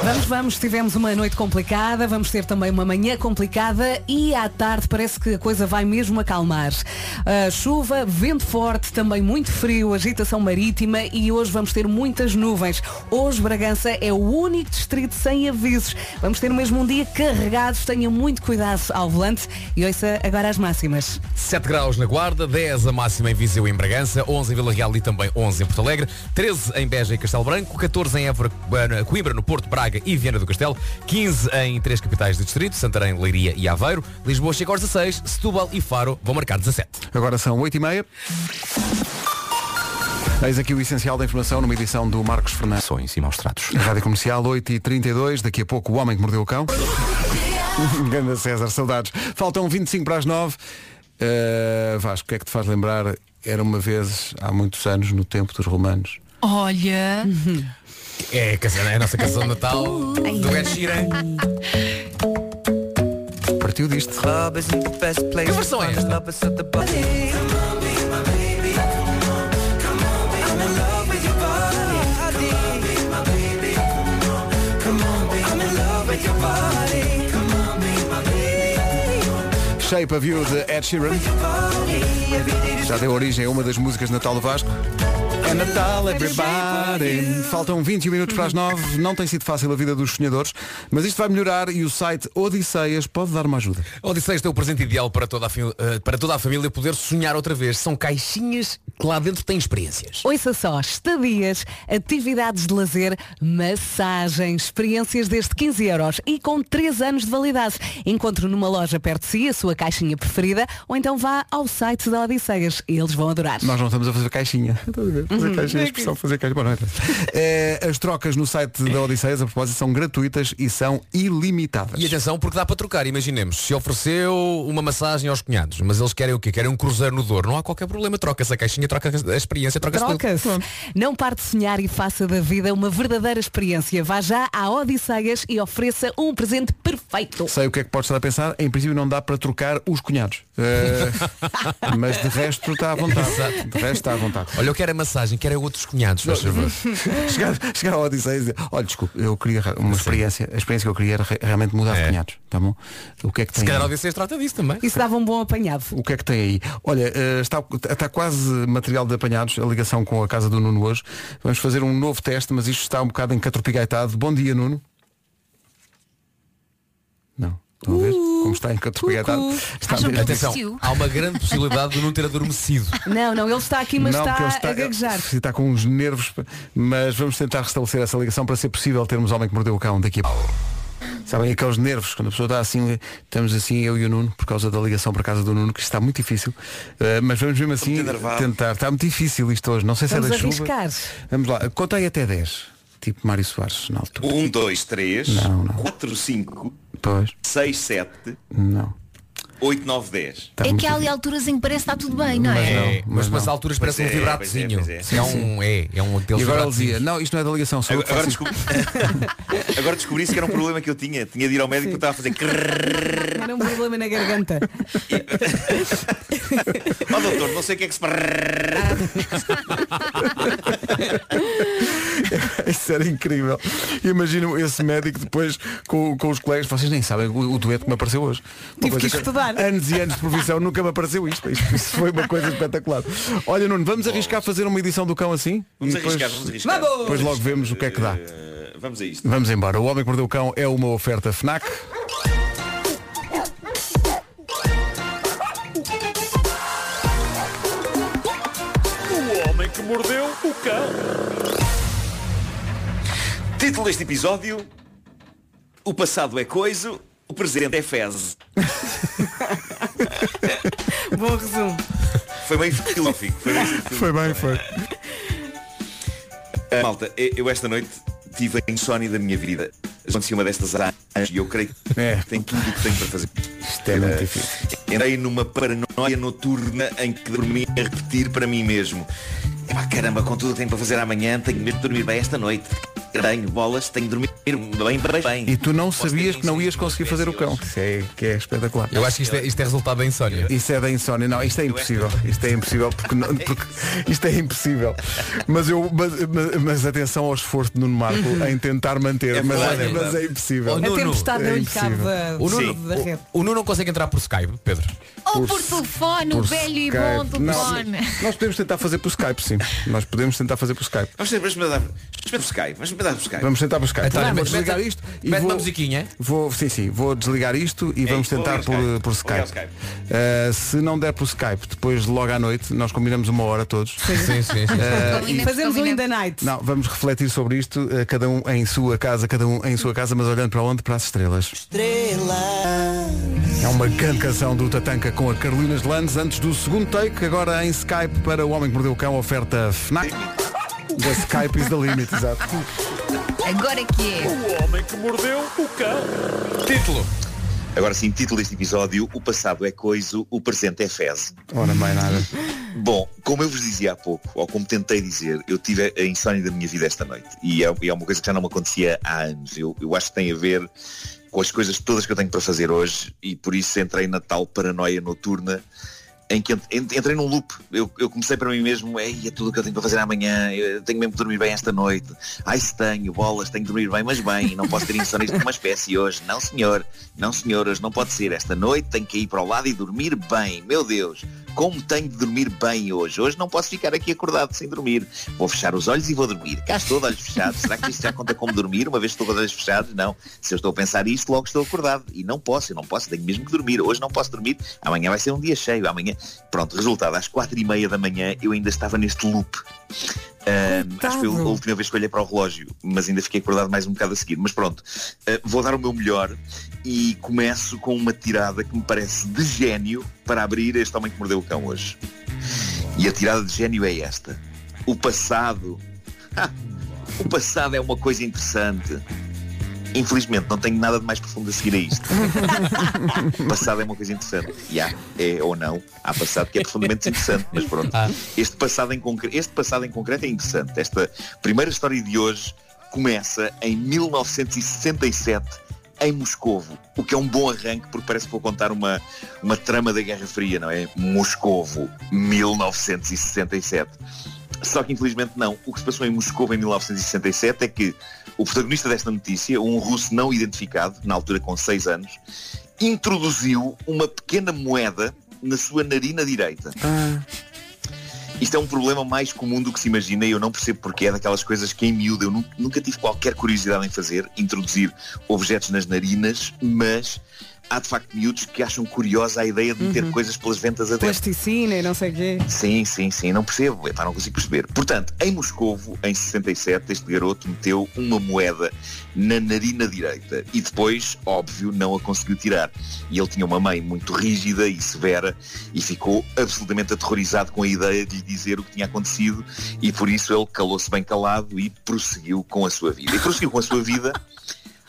Vamos, vamos, tivemos uma noite complicada, vamos ter também uma manhã complicada e à tarde parece que a coisa vai mesmo acalmar. Uh, chuva, vento forte, também muito frio, agitação marítima e hoje vamos ter muitas nuvens. Hoje Bragança é o único distrito sem avisos. Vamos ter mesmo um dia carregado, tenha muito cuidado ao volante e ouça agora as máximas. 7 graus na Guarda, 10 a máxima em Viseu em Bragança, 11 em Vila Real e também 11 em Porto Alegre, 13 em Beja e Castelo Branco, 14 em Évora, eh, Coimbra, no Porto, Braga e Viana do Castelo, 15 em três capitais do distrito, Santarém, Leiria e Aveiro, Lisboa chega aos 16, Setúbal e Faro vão marcar 17. Agora são 8 e meia. Eis aqui o essencial da informação numa edição do Marcos Fernandes. Só em cima aos tratos. Rádio Comercial 8 e 32 daqui a pouco o Homem que Mordeu o Cão. Ganda César, saudades. Faltam 25 para as 9. Uh, Vasco, o que é que te faz lembrar? Era uma vez, há muitos anos, no tempo dos romanos. Olha. É, a canção- é a nossa canção de Natal do Ed Sheeran. Partiu disto. Que versão é esta? Shape of You de Ed Sheeran. Já deu origem a uma das músicas de Natal do Vasco. É Natal, everybody. Faltam 21 minutos para as 9. Não tem sido fácil a vida dos sonhadores, mas isto vai melhorar e o site Odisseias pode dar uma ajuda. Odisseias tem o presente ideal para toda, a, eh, para toda a família poder sonhar outra vez. São caixinhas que lá dentro têm experiências. Ouça só, estadias, atividades de lazer, massagens, experiências desde 15 euros e com 3 anos de validade. Encontre numa loja perto de si a sua caixinha preferida ou então vá ao site da Odisseias. Eles vão adorar. Nós não estamos a fazer caixinha. Estás a ver? Fazer Uhum. caixinha, É expressão fazer caixinha. Bom, não é? É, as trocas no site da Odisseias, a propósito, são gratuitas e são ilimitadas. E atenção, porque dá para trocar. Imaginemos, se ofereceu uma massagem aos cunhados, mas eles querem o quê? Querem um cruzeiro no Douro. Não há qualquer problema. Troca-se a caixinha, troca a experiência, troca-se tudo. Troca-se. Não pare de sonhar e faça da vida uma verdadeira experiência. Vá já à Odisseias e ofereça um presente perfeito. Sei o que é que podes estar a pensar. Em princípio não dá para trocar os cunhados. Eh, mas de resto está à vontade. De resto está à vontade. Olha, eu quero a massagem, quero outros cunhados, faz favor. chegar, chegar ao Odisseia e dizer, olha, desculpe, eu queria uma experiência, a experiência que eu queria era re- realmente mudar de cunhados. Tá bom? O que é que tem Se calhar a aí? Odisseias trata disso também. Isso dava um bom apanhado. O que é que tem aí? Olha, eh, está, está quase material de apanhados, a ligação com a casa do Nuno hoje. Vamos fazer um novo teste, mas isto está um bocado encatropigaitado. Bom dia, Nuno. Estão a ver como está encatropigaitado? Está mesmo- Atenção, há uma grande possibilidade de não ter adormecido. Não, não, ele está aqui, mas Não, está, ele a gaguejar. Está com uns nervos, mas vamos tentar restabelecer essa ligação para ser possível termos homem que mordeu o cão daqui a pouco. Sabem aqueles nervos, quando a pessoa está assim, estamos assim, eu e o Nuno, por causa da ligação para a casa do Nuno, que isto está muito difícil. Uh, mas vamos mesmo assim tentar. Está muito difícil isto hoje. Não sei se Vamos é da chuva. arriscar. Vamos lá, contei até 10. Tipo Mário Soares na altura. 1, 2, 3, Não, não. 4, 5, Pois. 6, 7, Não. 8, 9, 10. É que há ali alturas em que parece que está tudo bem, não é? É, mas mas nas não. alturas Pois parece um é, vibratozinho. pois é, pois é. É um, é, é um E agora ele dizia, não, isto não é da ligação, sou Agora, isto. descobri... Agora descobri isso que era um problema que eu tinha. Tinha de ir ao médico porque estava a fazer. Era um problema na garganta. Ó doutor, não sei o que é que se Isso era incrível. Imagino esse médico depois com, com os colegas, vocês nem sabem o, o dueto que me apareceu hoje. Tive que estudar. Anos e anos de profissão nunca me apareceu isto. Isto, isso foi uma coisa espetacular. Olha Nuno, vamos arriscar fazer uma edição do cão assim? Vamos depois, arriscar, vamos arriscar. Vamos! Depois logo vemos o que é que dá. Eh, Vamos a isto. Vamos embora. O Homem que Mordeu o Cão é uma oferta FNAC. O homem que mordeu o cão. Título deste episódio O passado é coiso, o presente é fezes. Bom resumo. Foi bem filosófico Foi bem, Foi bem, foi. Ah, Malta, eu esta noite tive a insónia da minha vida. Aconteceu uma destas anos e eu creio que tem tudo o que tenho para fazer. Isto é muito Ah, difícil. Entrei numa paranoia noturna em que dormi a repetir para mim mesmo. Epá, caramba, com tudo o que tenho para fazer amanhã Tenho mesmo de dormir bem esta noite Tenho bolas, tenho de dormir bem, bem, bem E tu não sabias que não ias conseguir fazer o cão. Isso é, que é espetacular. Eu acho que isto é, isto é resultado da insónia. Isso é da insónia. Não, isto é impossível. Isto é impossível porque, não- porque isto é impossível. Mas eu mas, mas- mas atenção ao esforço de Nuno Marco em tentar manter. É mas, é, é mas é impossível. Oh, Nuno, A tempestade é impossível. O Nuno, o, o Nuno não consegue entrar por Skype, Pedro. Ou por, telefone, o Por velho e Skype. bom Não, telefone. nós podemos tentar fazer por Skype, sim. Nós podemos tentar fazer por Skype. Vamos experimentar por Skype Vamos por Skype Vamos tentar Skype. Então, vou mete- desligar isto e mete vou, uma musiquinha. Vou, sim, sim, vou desligar isto e Ei, vamos tentar por, Skype. por Skype. Skype. Uh, se não der por Skype, depois logo à noite, nós combinamos uma hora todos. Sim, sim, sim. Uh, E fazemos um in the night. Não, vamos refletir sobre isto, uh, cada um em sua casa, cada um em sua casa, mas olhando para onde? Para as estrelas. É uma grande canção do Tatanka com a Carolina Landes antes do segundo take, agora em Skype para o Homem que Mordeu o Cão, oferta FNAC. The Skype is the limit, exato. Agora que é. O homem que mordeu o cão. Título. Agora sim, título deste episódio O passado é coiso, o presente é fezes Ora, mais nada. Bom, como eu vos dizia há pouco, ou como tentei dizer, eu tive a insónia da minha vida esta noite. E é, e é uma coisa que já não me acontecia há anos. Eu, eu acho que tem a ver com as coisas todas que eu tenho para fazer hoje e por isso entrei na tal paranoia noturna em que ent- ent- entrei num loop. Eu, eu comecei para mim mesmo, ei, é tudo o que eu tenho para fazer amanhã, eu tenho mesmo que dormir bem esta noite. Ai se tenho, bolas, tenho que dormir bem, mas bem, não posso ter insónias de uma espécie hoje. Não senhor, não senhor, hoje não pode ser. Esta noite tenho que ir para o lado e dormir bem. Meu Deus, como tenho de dormir bem hoje? Hoje não posso ficar aqui acordado sem dormir. Vou fechar os olhos e vou dormir. Cá estou de olhos fechados. Será que isto já conta como dormir? Uma vez estou com os olhos fechados? Não. Se eu estou a pensar isto, logo estou acordado. E não posso, eu não posso, tenho mesmo que dormir. Hoje não posso dormir. Amanhã vai ser um dia cheio. Amanhã. Pronto, resultado, às quatro e meia da manhã eu ainda estava neste loop. Acho que foi a última vez que olhei para o relógio, mas ainda fiquei acordado mais um bocado a seguir. Mas pronto, ah, vou dar o meu melhor e começo com uma tirada que me parece de gênio para abrir este homem que mordeu o cão hoje. E a tirada de gênio é esta. O passado. O passado é uma coisa interessante. Infelizmente, não tenho nada de mais profundo a seguir a isto. passado é uma coisa interessante. E há, é ou não, há passado que é profundamente interessante, mas pronto. Este, passado em concre- este passado em concreto é interessante. Esta primeira história de hoje começa em 1967 em Moscovo, o que é um bom arranque porque parece que vou contar uma, uma trama da Guerra Fria, não é? Moscovo, 1967. Só que infelizmente não. O que se passou em Moscou em 1967 é que o protagonista desta notícia, um russo não identificado, na altura com 6 anos, introduziu uma pequena moeda na sua narina direita. Isto é um problema mais comum do que se imagina e eu não percebo porque é daquelas coisas que em miúdo eu nunca, nunca tive qualquer curiosidade em fazer, introduzir objetos nas narinas, mas há de facto miúdos que acham curiosa a ideia de meter Uhum. coisas pelas ventas adentro. Plasticina e não sei o quê. Sim, sim, sim, não percebo, epá, não consigo perceber. Portanto, em Moscovo, em 67, este garoto meteu uma moeda na narina direita e depois, óbvio, não a conseguiu tirar. E ele tinha uma mãe muito rígida e severa e ficou absolutamente aterrorizado com a ideia de lhe dizer o que tinha acontecido e por isso ele calou-se bem calado e prosseguiu com a sua vida. E prosseguiu com a sua vida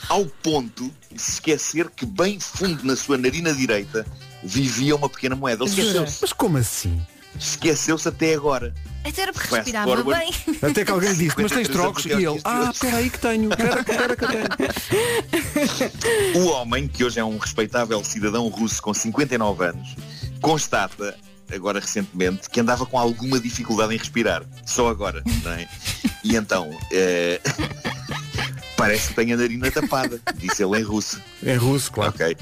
ao ponto de se esquecer que bem fundo na sua narina direita vivia uma pequena moeda. Ele esqueceu-se. Mas como assim? Esqueceu-se até agora. Até era porque respirava forward. bem. Até que alguém disse, mas tens 53 trocos? E ele, ah, espera aí que tenho, espera, espera que tenho. O homem, que hoje é um respeitável cidadão russo com 59 anos, constata, agora recentemente, que andava com alguma dificuldade em respirar. Só agora, não é? E então, eh, parece que tem a narina tapada, disse ele em russo. Em russo, claro. Ok.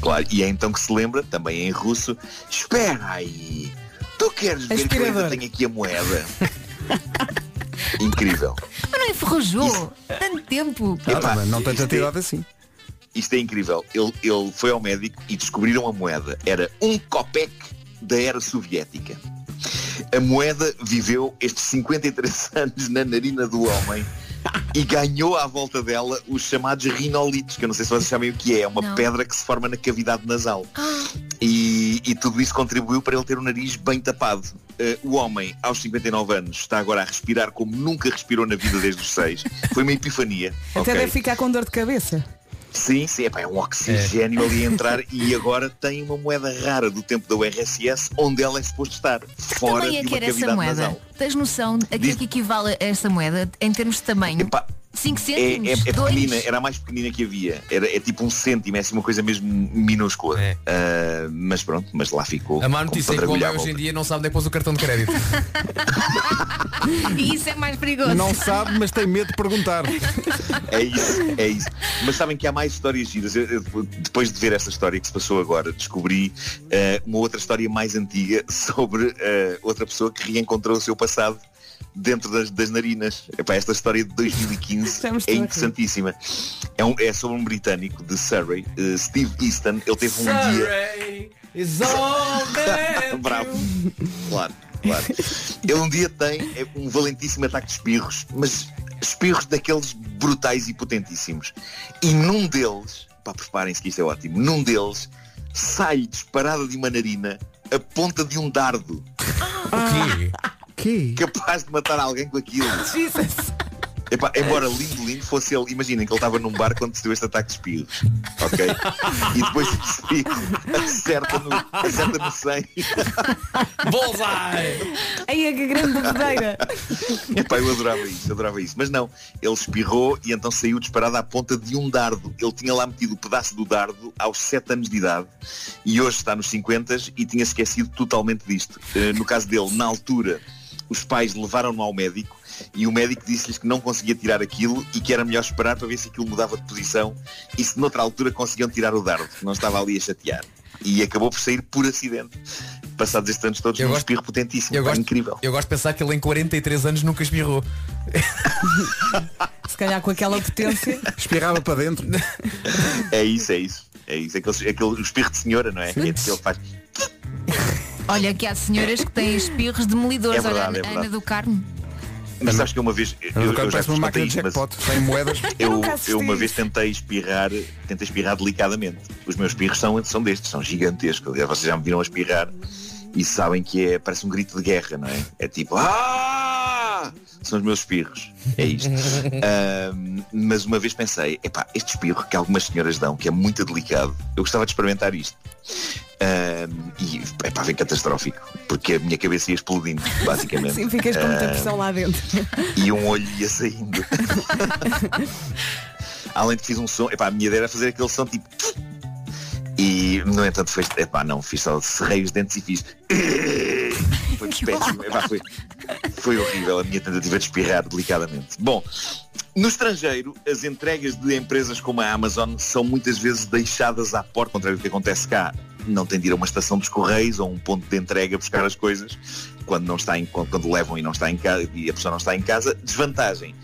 Claro, e é então que se lembra, também em russo, espera aí, tu queres ver que eu ainda tenho aqui a moeda? Incrível. Mas não enferrujou. Tanto tempo. Ah, Epá, não tem isto tanta é- assim. Isto é incrível. Ele, ele foi ao médico e descobriram a moeda. Era um copec da era soviética. A moeda viveu estes 53 anos na narina do homem e ganhou à volta dela os chamados rinolitos, que eu não sei se vocês sabem o que é, é uma Não. pedra que se forma na cavidade nasal. E, e tudo isso contribuiu para ele ter o nariz bem tapado. Eh, o homem, aos 59 anos, está agora a respirar como nunca respirou na vida desde os 6. Foi uma epifania. Até ok? deve ficar com dor de cabeça. Sim, sim, é um oxigênio ali a entrar e agora tem uma moeda rara do tempo da URSS onde ela é suposto estar. Fora Tamanho é de que uma era essa moeda? nasal. Tens noção a que Diz- é que equivale a essa moeda em termos de tamanho? 5 É, é, cêntimos? é dois? pequenina, era a mais pequenina que havia. Era, é tipo um cêntimo, é assim uma coisa mesmo minúscula. Ah, mas pronto, mas lá ficou. A má notícia é que o homem hoje em dia não sabe onde é o cartão de crédito. E isso é mais perigoso. Não sabe, mas tem medo de perguntar. É isso, é isso. Mas sabem que há mais histórias giras. Eu- eu- depois de ver essa história que se passou agora, descobri eh, uma outra história mais antiga sobre eh, outra pessoa que reencontrou o seu passado dentro das, das narinas. Epá, esta história de 2015 Estamos é interessantíssima. É, um- é sobre um britânico de Surrey, eh, Steve Easton. Ele teve um dia. is all Bravo. Claro, claro. Ele um dia tem é, um valentíssimo ataque de espirros, mas espirros daqueles brutais e potentíssimos. E num deles, pá, preparem-se que isto é ótimo, num deles sai disparada de uma narina a ponta de um dardo. O quê? Capaz de matar alguém com aquilo. Epá, embora lindo, lindo fosse ele, imaginem que ele estava num bar quando se deu este ataque de espirros. Ok? E depois o espirro acerta no, acerta no 100. Bullseye! Aí é que grande bebedeira. Epá, eu adorava isso, eu adorava isso. Mas não, ele espirrou e então saiu disparado à ponta de um dardo. Ele tinha lá metido o pedaço do dardo aos 7 anos de idade e hoje está nos 50 e tinha esquecido totalmente disto. Eh, no caso dele, na altura, os pais levaram-no ao médico e o médico disse-lhes que não conseguia tirar aquilo e que era melhor esperar para ver se aquilo mudava de posição e se noutra altura conseguiam tirar o dardo, que não estava ali a chatear. E acabou por sair por acidente. Passados estes anos todos, Eu um gosto- espirro potentíssimo. Eu gosto, incrível. eu gosto de pensar que ele em 43 anos nunca espirrou. Se calhar com aquela potência. Espirrava para dentro. É isso, é isso. É isso. Aquele, aquele o espirro de senhora, não é? Que é que ele faz. Olha que há senhoras que têm espirros demolidores. É verdade, Olha, é verdade. Ana do Carmo. Mas sabes que eu uma vez. Eu, eu já uma máquina de jackpot, sem moedas. Eu, eu uma vez tentei espirrar, tentei espirrar delicadamente. Os meus espirros são, são destes, são gigantescos. Aliás, vocês já me viram a espirrar e sabem que é, parece um grito de guerra, não é? É tipo, São os meus espirros. É isto. Ahm, mas uma vez pensei, epá, este espirro que algumas senhoras dão, que é muito delicado, eu gostava de experimentar isto. Ahm, e epá, vem catastrófico, porque a minha cabeça ia explodindo, basicamente. Sim, ficas com muita pressão lá dentro. e um olho ia saindo. Além de que fiz um som, epá, a minha ideia era fazer aquele som tipo. E no entanto foi, epá, não, fiz só cerrei os dentes e fiz. Foi péssimo, epá, foi, foi horrível a minha tentativa de espirrar delicadamente. Bom, no estrangeiro, as entregas de empresas como a Amazon são muitas vezes deixadas à porta, contrário do que acontece cá. Não tem de ir a uma estação dos Correios ou um ponto de entrega buscar as coisas quando, não está em, quando levam e não está em casa e a pessoa não está em casa. Desvantagem.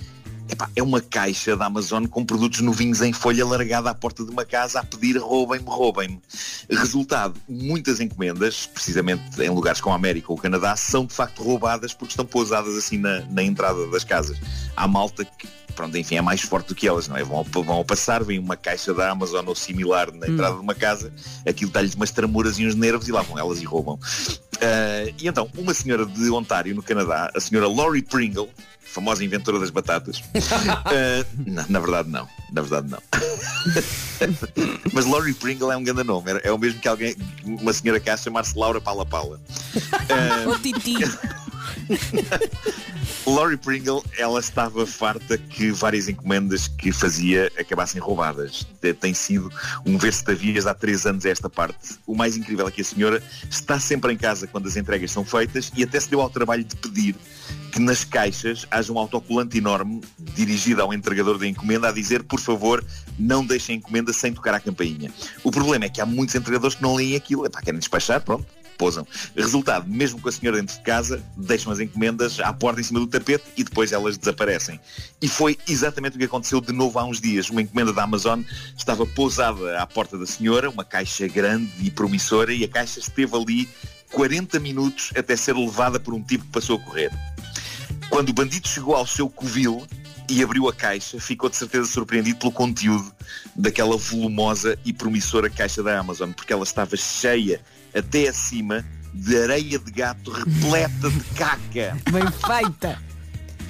Epá, é uma caixa da Amazon com produtos novinhos em folha largada à porta de uma casa a pedir roubem-me, roubem-me. Resultado, muitas encomendas, precisamente em lugares como a América ou o Canadá, são de facto roubadas porque estão pousadas assim na, na entrada das casas. Há malta que, pronto, enfim, é mais forte do que elas, não é? Vão, ao- vão ao passar, vem uma caixa da Amazon ou similar na entrada de uma casa, aquilo dá-lhes umas tramuras e uns nervos e lá vão elas e roubam. Ah, e então, uma senhora de Ontário, no Canadá, a senhora Laurie Pringle, famosa inventora das batatas. ah, na, na verdade não, na verdade não. Mas Laurie Pringle é um grande nome, é, o mesmo que alguém, uma senhora cá chamar-se Laura Pala Pala. O Titi. Laurie Pringle, ela estava farta que várias encomendas que fazia acabassem roubadas. Te- Tem sido um ver-se-te-avias há três anos a esta parte. O mais incrível é que a senhora está sempre em casa quando as entregas são feitas e até se deu ao trabalho de pedir que nas caixas haja um autocolante enorme dirigido ao entregador da encomenda a dizer, por favor, não deixem a encomenda sem tocar a campainha. O problema é que há muitos entregadores que não leem aquilo. Epá, querem despachar, pronto, pousam. Resultado, mesmo com a senhora dentro de casa, deixam as encomendas à porta em cima do tapete e depois elas desaparecem. E foi exatamente o que aconteceu de novo há uns dias. Uma encomenda da Amazon estava pousada à porta da senhora, uma caixa grande e promissora, e a caixa esteve ali 40 minutos até ser levada por um tipo que passou a correr. Quando o bandido chegou ao seu covil e abriu a caixa, ficou de certeza surpreendido pelo conteúdo daquela volumosa e promissora caixa da Amazon, porque ela estava cheia até acima de areia de gato repleta de caca. Bem feita.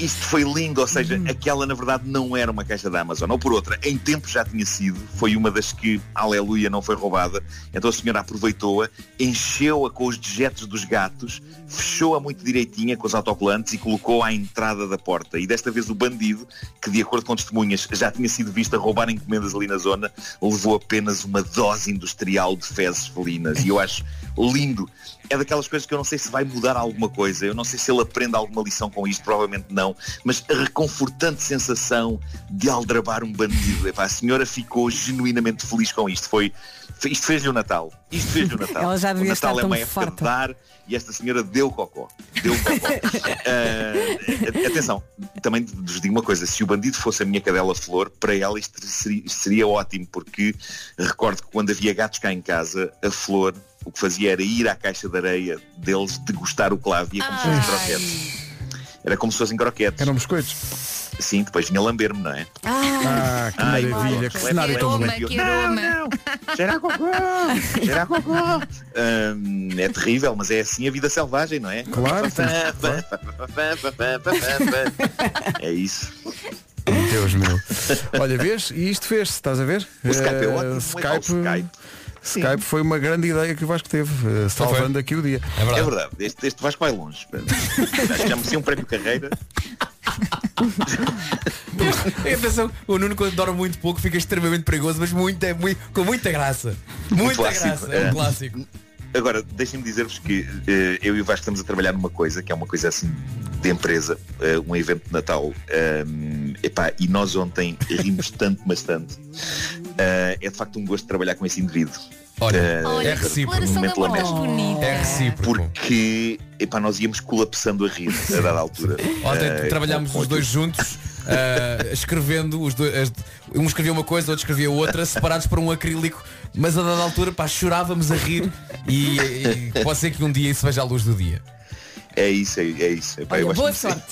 Isto foi lindo, ou seja, aquela na verdade não era uma caixa da Amazon. Ou por outra, em tempo já tinha sido, foi uma das que, aleluia, não foi roubada. Então a senhora aproveitou-a, encheu-a com os dejetos dos gatos, fechou-a muito direitinha com os autocolantes e colocou-a à entrada da porta. E desta vez o bandido, que de acordo com testemunhas já tinha sido visto a roubar encomendas ali na zona, levou apenas uma dose industrial de fezes felinas. E eu acho lindo. É daquelas coisas que eu não sei se vai mudar alguma coisa. Eu não sei se ele aprende alguma lição com isto, provavelmente não. Mas a reconfortante sensação de aldrabar um bandido. Epá, a senhora ficou genuinamente feliz com isto. Foi, isto fez-lhe o Natal. Isto fez-lhe o Natal. Ela já o devia Natal estar é uma época de farta. dar e esta senhora deu cocó. Deu cocó. Ah, atenção, também vos digo uma coisa, se o bandido fosse a minha cadela flor, para ela isto seria, isto seria ótimo, porque recordo que quando havia gatos cá em casa, a flor o que fazia era ir à caixa de areia deles degustar o que lá havia como se fossem croquetes. Era como se fossem croquetes. Eram biscoitos? Sim, depois vinha lamber-me, não é? Ah, que Ai, maravilha, que cenário tão bonito. que aroma. Cheira a cocó, cheira a cocó. Hum, é terrível, mas é assim a vida selvagem, não é? Claro, É isso. Deus meu. Olha, vês? E isto fez-se, estás a ver? O Skype é Eh, ótimo, o Skype, Skype. Foi uma grande ideia que o Vasco teve, eh, salvando aqui o dia. É verdade. Este, este Vasco vai longe. Acho que já merecia um prémio carreira. Atenção, o Nuno quando dorme muito pouco fica extremamente perigoso, mas muito, é muito, com muita graça. Muita clássico, graça, é um é. clássico. Agora, deixem-me dizer-vos que eh, eu e o Vasco estamos a trabalhar numa coisa que é uma coisa assim de empresa, eh, um evento de Natal. Um, epá, e nós ontem rimos tanto, mas tanto. Eh, é de facto um gosto de trabalhar com esse indivíduo. Olha, Eh, Olha, é recíproco. bonita. É recíproco. Porque epá, nós íamos colapsando a rir a dada altura. Ontem trabalhámos os dois juntos, escrevendo, os dois, um escrevia uma coisa, outro escrevia outra, separados por um acrílico, mas a dada altura pá, chorávamos a rir e, e pode ser que um dia isso veja a luz do dia. É isso, é, é isso. Epá, Olha, eu acho boa sorte.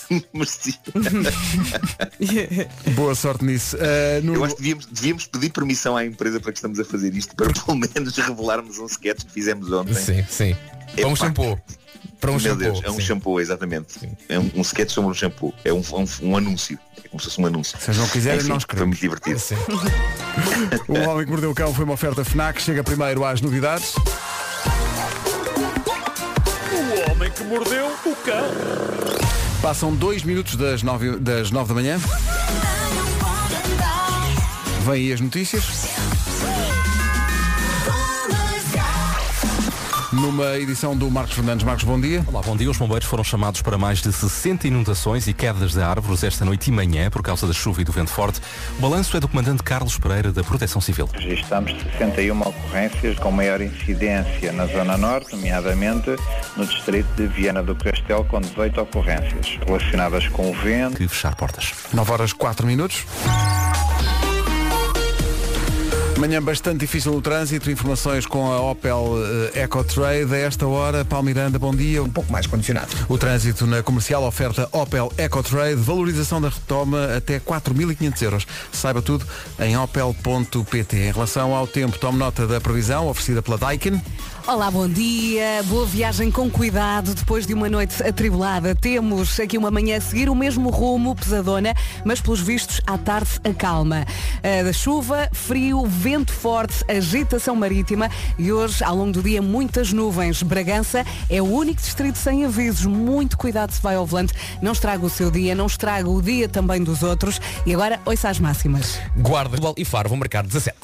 Boa sorte nisso. Eh, no- Eu acho que devíamos, devíamos pedir permissão à empresa para que estamos a fazer isto, para pelo menos revelarmos um sketch que fizemos ontem. Sim, sim. Um Epá, shampoo. Para um Meu shampoo. Deus, é um sim. shampoo, exatamente. É um, um sketch sobre um shampoo. É um, um, um anúncio. É como se fosse um anúncio. Se não quiserem, Enfim, nós Foi muito divertido. O Homem que Mordeu o Cão foi uma oferta FNAC. Chega primeiro às novidades. O homem que mordeu o cão. Passam dois minutos das nove, das nove da manhã. Vêm aí as notícias. Numa edição do Marcos Fernandes. Marcos, bom dia. Olá, bom dia. Os bombeiros foram chamados para mais de 60 inundações e quedas de árvores esta noite e manhã por causa da chuva e do vento forte. O balanço é do comandante Carlos Pereira da Proteção Civil. Registramos 61 ocorrências com maior incidência na Zona Norte, nomeadamente no distrito de Viana do Castelo, com 18 ocorrências relacionadas com o vento. Que fechar portas. 9 horas 4 minutos. Manhã bastante difícil no trânsito, informações com a Opel eh, EcoTrade. A esta hora, Paulo Miranda, bom dia. Um pouco mais condicionado. O trânsito na comercial oferta Opel EcoTrade, valorização da retoma até 4.500 euros. Saiba tudo em opel.pt. Em relação ao tempo, tome nota da previsão oferecida pela Daikin. Olá, bom dia. Boa viagem com cuidado. Depois de uma noite atribulada, temos aqui uma manhã a seguir o mesmo rumo, pesadona, mas pelos vistos à tarde acalma. Uh, da chuva, frio, vento forte, agitação marítima e hoje, ao longo do dia, muitas nuvens. Bragança é o único distrito sem avisos. Muito cuidado se vai ao volante. Não estraga o seu dia, não estraga o dia também dos outros. E agora, ouça as máximas. Guarda e Faro vão marcar 17.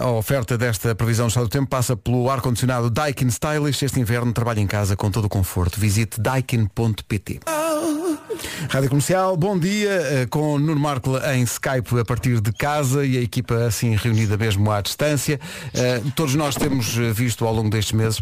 A oferta desta previsão do estado do tempo passa pelo ar-condicionado Daikin Stylish. Este inverno trabalha em casa com todo o conforto. Visite daikin.pt. Rádio Comercial, bom dia, eh, com Nuno Marco em Skype a partir de casa e a equipa assim reunida mesmo à distância. Eh, Todos nós temos eh, visto ao longo destes meses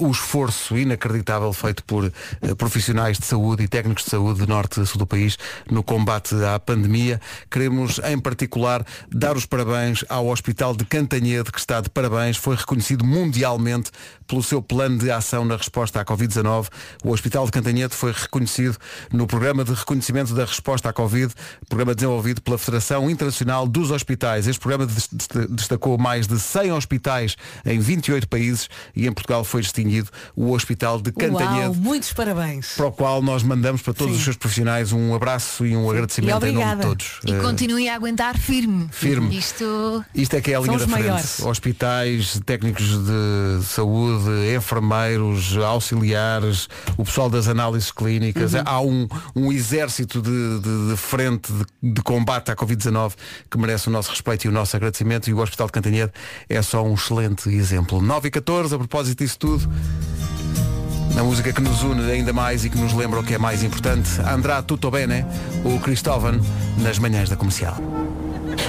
o esforço inacreditável feito por profissionais de saúde e técnicos de saúde de norte a sul do país no combate à pandemia. Queremos, em particular, dar os parabéns ao Hospital de Cantanhede, que está de parabéns, foi reconhecido mundialmente pelo seu plano de ação na resposta à Covid-19. O Hospital de Cantanhete foi reconhecido no Programa de Reconhecimento da Resposta à Covid, programa desenvolvido pela Federação Internacional dos Hospitais. Este programa des- des- destacou mais de 100 hospitais em 28 países e em Portugal foi distinguido o Hospital de Uau, Cantanhede. muitos parabéns. Para o qual nós mandamos para todos Sim. os seus profissionais um abraço e um agradecimento em nome de todos. E Eh, continue a aguentar firme. Firme. Isto. Isto é que é a linha da frente. maiores. Hospitais, técnicos de saúde, enfermeiros, auxiliares, o pessoal das análises clínicas. Uhum. Há um, um exército de, de- de frente de, de combate à Covid-19 que merece o nosso respeito e o nosso agradecimento e o Hospital de Cantanhede é só um excelente exemplo. 9 e 14, a propósito disso tudo, na música que nos une ainda mais e que nos lembra o que é mais importante, Andrá Tutto Bene, o Cristóvão, nas manhãs da comercial.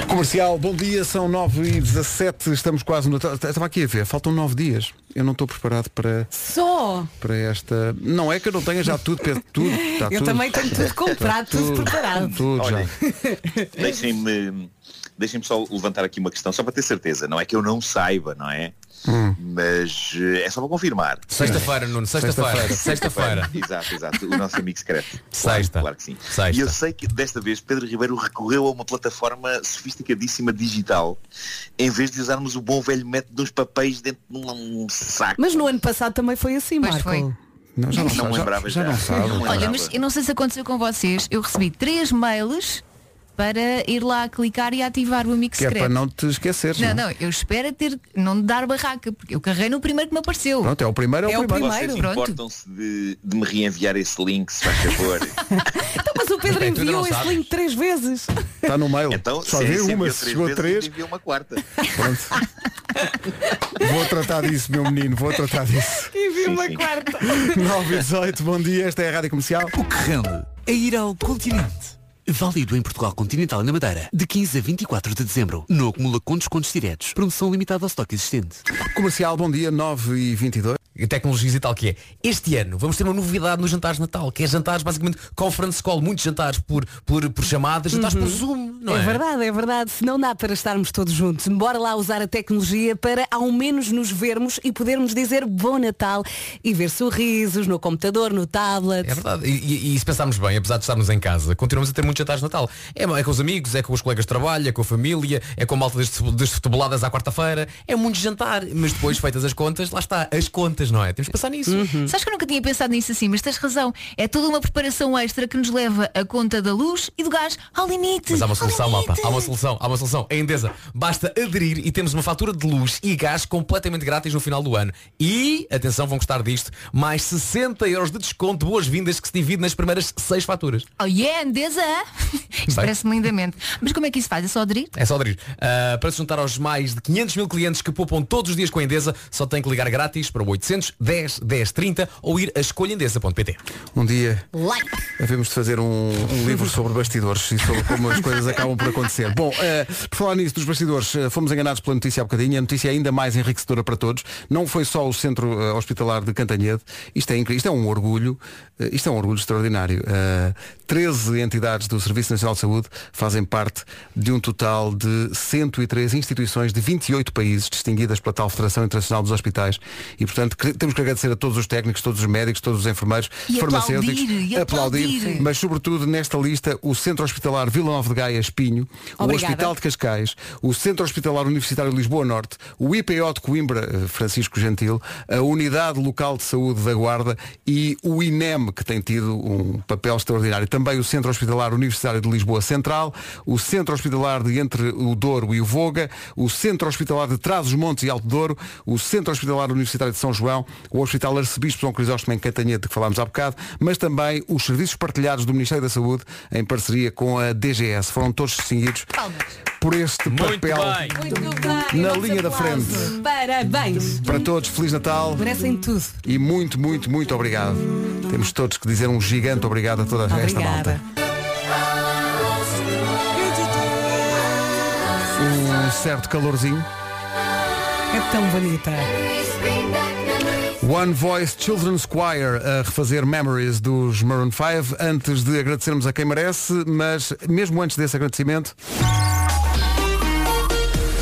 Comercial, bom dia, são 9 e 17 estamos quase no Natal. Estava aqui a ver, faltam 9 dias. Eu não estou preparado para, Só. para esta. Não é que eu não tenha já tudo, Pedro, tudo. está Eu tudo. também tenho tudo comprado, Está tudo preparado. Tudo já. Olha, Deixem-me deixem só levantar aqui uma questão, só para ter certeza. Não é que eu não saiba, não é? Hum. Mas eh, é só para confirmar. Sexta-feira, Nuno, sexta-feira. Sexta-feira. exato, exato. O nosso amigo secreto. Sexta. Claro que sim. Sexta. E eu sei que desta vez Pedro Ribeiro recorreu a uma plataforma sofisticadíssima digital em vez de usarmos o bom velho método dos papéis dentro de um saco. Mas no ano passado também foi assim, Pois Marco. foi. Não, já não Não sabe, lembrava já. já. Não Olha, lembrava. mas eu não sei se aconteceu com vocês. Eu recebi três mails para ir lá clicar e ativar o amigo Que é secreto. para não te esqueceres. Não, não é? não, eu espero é ter não dar barraca, porque eu carreguei no primeiro que me apareceu. Pronto, é o primeiro, é, o primeiro. Vocês Pronto. importam-se de, de me reenviar esse link, se faz favor. Então, mas o Pedro Bem, ainda enviou esse sabes. link três vezes. Está no mail. Então, Só se uma, enviou se três chegou três. envia uma quarta. Pronto. Vou tratar disso, meu menino, vou tratar disso. Enviou uma quarta. 9 e 18, bom dia, esta é a Rádio Comercial. O que rende é ir ao continente. Válido em Portugal Continental e na Madeira, de 15 a 24 de dezembro. Não acumula com descontos diretos. Promoção limitada ao estoque existente. Comercial, bom dia, 9 e 22. Tecnologias e tal que é. Este ano vamos ter uma novidade nos jantares de Natal, que é jantares basicamente conference call, muitos jantares por, por, por chamadas, jantares por Zoom, não é? é verdade, é verdade. Se não dá para estarmos todos juntos, bora lá usar a tecnologia para ao menos nos vermos e podermos dizer bom Natal e ver sorrisos no computador, no tablet. É verdade. E, e- e se pensarmos bem, apesar de estarmos em casa, continuamos a ter muitos jantares de Natal. É, é com os amigos, é com os colegas de trabalho, é com a família, é com a malta das, das futeboladas à quarta-feira. É muito jantar, mas depois feitas as contas, lá está, as contas, não é? Temos que pensar nisso. Sabes que eu nunca tinha pensado nisso assim, mas tens razão. É toda uma preparação extra que nos leva a conta da luz e do gás ao limite. Mas há uma solução, malta. Há uma solução, há uma solução. A Endesa. Basta aderir e temos uma fatura de luz e gás completamente grátis no final do ano. E, atenção, vão gostar disto, mais 60 euros de desconto de boas-vindas que se divide nas primeiras 6 faturas. Oh yeah, Andesa! Isto parece-me lindamente. Mas como é que isso faz? É só aderir? É só aderir. Ah, para se juntar aos mais de 500 mil clientes que poupam todos os dias com a Endesa, só tem que ligar grátis para o 810 10 30 ou ir a escolhaendesa.pt. Um dia Like! havemos de fazer um, um livro sobre bastidores e sobre como as coisas acabam por acontecer. Bom, eh, por falar nisso dos bastidores, eh, fomos enganados pela notícia há bocadinho, a notícia é ainda mais enriquecedora para todos. Não foi só o Centro eh, Hospitalar de Cantanhede, isto é incrível, isto é um orgulho, isto é um orgulho extraordinário. Eh, 13 entidades do Serviço Nacional de Saúde fazem parte de um total de 103 instituições de 28 países, distinguidas pela tal Federação Internacional dos Hospitais. E, portanto, temos que agradecer a todos os técnicos, todos os médicos, todos os enfermeiros, E farmacêuticos, aplaudir, e aplaudir. mas sobretudo nesta lista o Centro Hospitalar Vila Nova de Gaia Espinho, o Obrigada. Hospital de Cascais, o Centro Hospitalar Universitário de Lisboa Norte, o IPO de Coimbra, eh, Francisco Gentil, a Unidade Local de Saúde da Guarda e o INEM, que tem tido um papel extraordinário. Também o Centro Hospitalar Universitário de Lisboa Central, o Centro Hospitalar de Entre o Douro e o Voga, o Centro Hospitalar de Trás-os-Montes e Alto Douro, o Centro Hospitalar Universitário de São João, o Hospital Arcebispo São Crisóstomo em Cantanhete, que falámos há bocado, mas também os serviços partilhados do Ministério da Saúde em parceria com a DGS. Foram todos distinguidos por este papel na linha da frente. Parabéns. Para todos, Feliz Natal Merecem tudo. e muito, muito, muito obrigado. Temos todos que dizer um gigante obrigado a toda esta Obrigada. malta. Um certo calorzinho. É tão bonita. One Voice Children's Choir a refazer Memories dos Maroon 5 antes de agradecermos a quem merece, mas mesmo antes desse agradecimento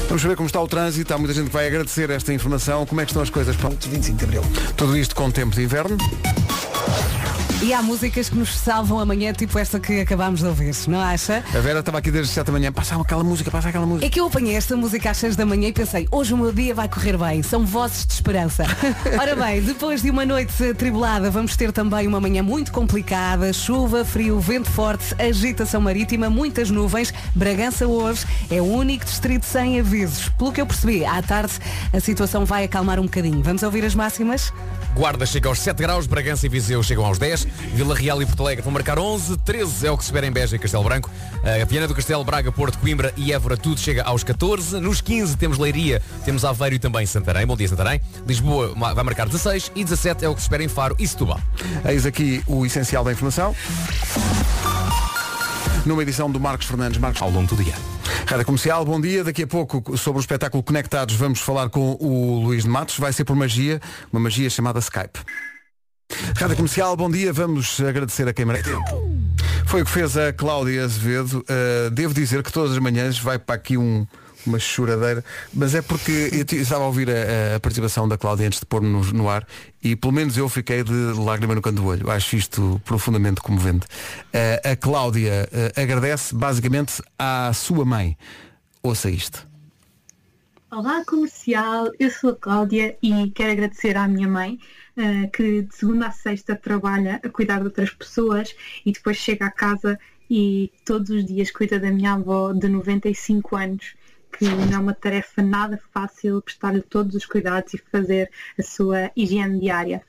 Vamos ver como está o trânsito. Há muita gente que vai agradecer esta informação. Como é que estão as coisas? Paulo? 25 de Abril. Tudo isto com tempo de inverno. E há músicas que nos salvam amanhã, tipo esta que acabámos de ouvir, não acha? A Vera estava aqui desde as 7 da manhã. Passa aquela música, passa aquela música. É que eu apanhei esta música às 6 da manhã e pensei, hoje o meu dia vai correr bem, são vozes de esperança. Ora bem, depois de uma noite atribulada, vamos ter também uma manhã muito complicada, chuva, frio, vento forte, agitação marítima, muitas nuvens. Bragança hoje é o único distrito sem avisos. Pelo que eu percebi, à tarde a situação vai acalmar um bocadinho. Vamos ouvir as máximas? Guarda chega aos 7 graus, Bragança e Viseu chegam aos 10, Vila Real e Porto Alegre vão marcar 11, 13 é o que se espera em Beja e Castelo Branco, a Viana do Castelo, Braga, Porto, Coimbra e Évora, tudo chega aos 14, nos 15 temos Leiria, temos Aveiro e também Santarém, bom dia Santarém, Lisboa vai marcar 16 e 17 é o que se espera em Faro e Setúbal. Eis aqui o essencial da informação. Numa edição do Marcos Fernandes Marcos ao longo do dia. Rádio Comercial, bom dia. Daqui a pouco, sobre o espetáculo Conectados, vamos falar com o Luís de Matos. Vai ser por magia, uma magia chamada Skype. Rádio Comercial, bom dia. Vamos agradecer a quem merece. Foi o que fez a Cláudia Azevedo. Uh, devo dizer que todas as manhãs vai para aqui um, uma choradeira, mas é porque eu estava a ouvir a, a participação da Cláudia antes de pôr no, no ar e pelo menos eu fiquei de lágrima no canto do olho. Acho isto profundamente comovente. Uh, a Cláudia uh, agradece basicamente à sua mãe. Ouça isto. Olá comercial, eu sou a Cláudia e quero agradecer à minha mãe eh, que de segunda a sexta trabalha a cuidar de outras pessoas e depois chega a casa e todos os dias cuida da minha avó de 95 anos, que não é uma tarefa nada fácil prestar-lhe todos os cuidados e fazer a sua higiene diária.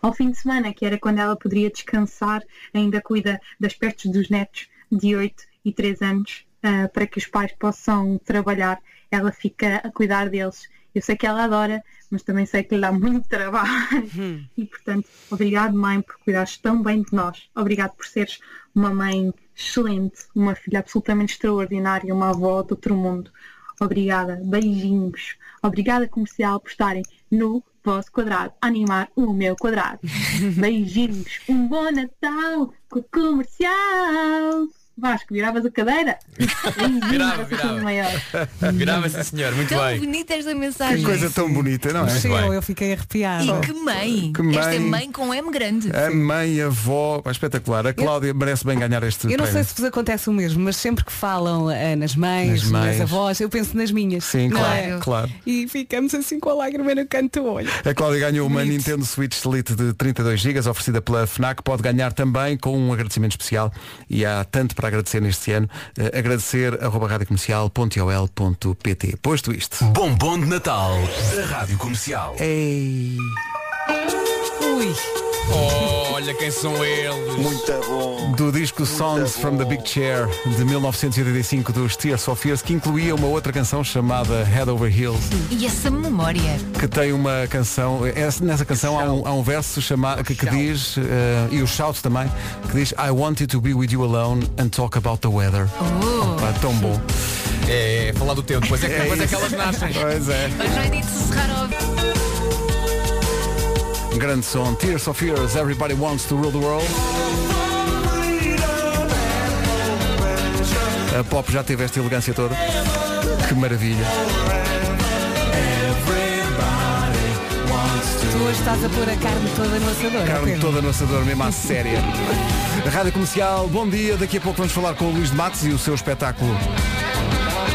Ao fim de semana, que era quando ela poderia descansar, ainda cuida das pestes dos netos de 8 e 3 anos ah, para que os pais possam trabalhar, ela fica a cuidar deles. Eu sei que ela adora, mas também sei que lhe dá muito trabalho. E portanto, obrigado mãe por cuidares tão bem de nós. Obrigado por seres uma mãe excelente, uma filha absolutamente extraordinária, uma avó de outro mundo. Obrigada, beijinhos. Obrigada comercial por estarem no vosso quadrado, a animar o meu quadrado. Beijinhos, um bom Natal com comercial. Vasco, viravas a cadeira? Virava, Beijinhos, virava. Virava sim senhor, muito Tão bem. bonita esta mensagem. Que coisa tão bonita, não é? Sim, eu fiquei arrepiada. E que mãe. Que Esta é mãe. mãe com M grande. A mãe, a avó, espetacular. A Cláudia merece bem ganhar este Eu não sei se vos acontece o mesmo, mas sempre que falam eh, nas mães, Nas mães. nas avós, eu penso nas minhas. Sim, Não claro, é? claro. E ficamos assim com a lágrima no canto do olho. A Cláudia ganhou uma Nintendo Switch Lite de 32 GB oferecida pela FNAC. Pode ganhar também com um agradecimento especial e há tanto para agradecer neste ano. Eh, agradecer arroba radiocomercial.ol.pt Posto isto. Bombom de Natal da Rádio Comercial. Ei. Ui. Olha quem são eles. Muito bom. Do disco Songs from the Big Chair de 1985 dos Tears for Fears, que incluía uma outra canção chamada Head Over Heels. E essa memória. que tem uma canção, essa- nessa canção há um, há um verso chamado que, que diz, eh, e o shout também, que diz I want you to be with you alone and talk about the weather. Pá, tão bom. É, é, falar do tempo, depois é, que- depois é que elas nascem. Pois é. É se ao... Um grande som. Tears for Fears, Everybody Wants to Rule the World. A pop já teve esta elegância toda. Que maravilha. Tu hoje estás a pôr a carne toda no assador. Carne Pedro. toda no assador, mesmo à séria. Rádio Comercial, bom dia. Daqui a pouco vamos falar com o Luís de Matos e o seu espetáculo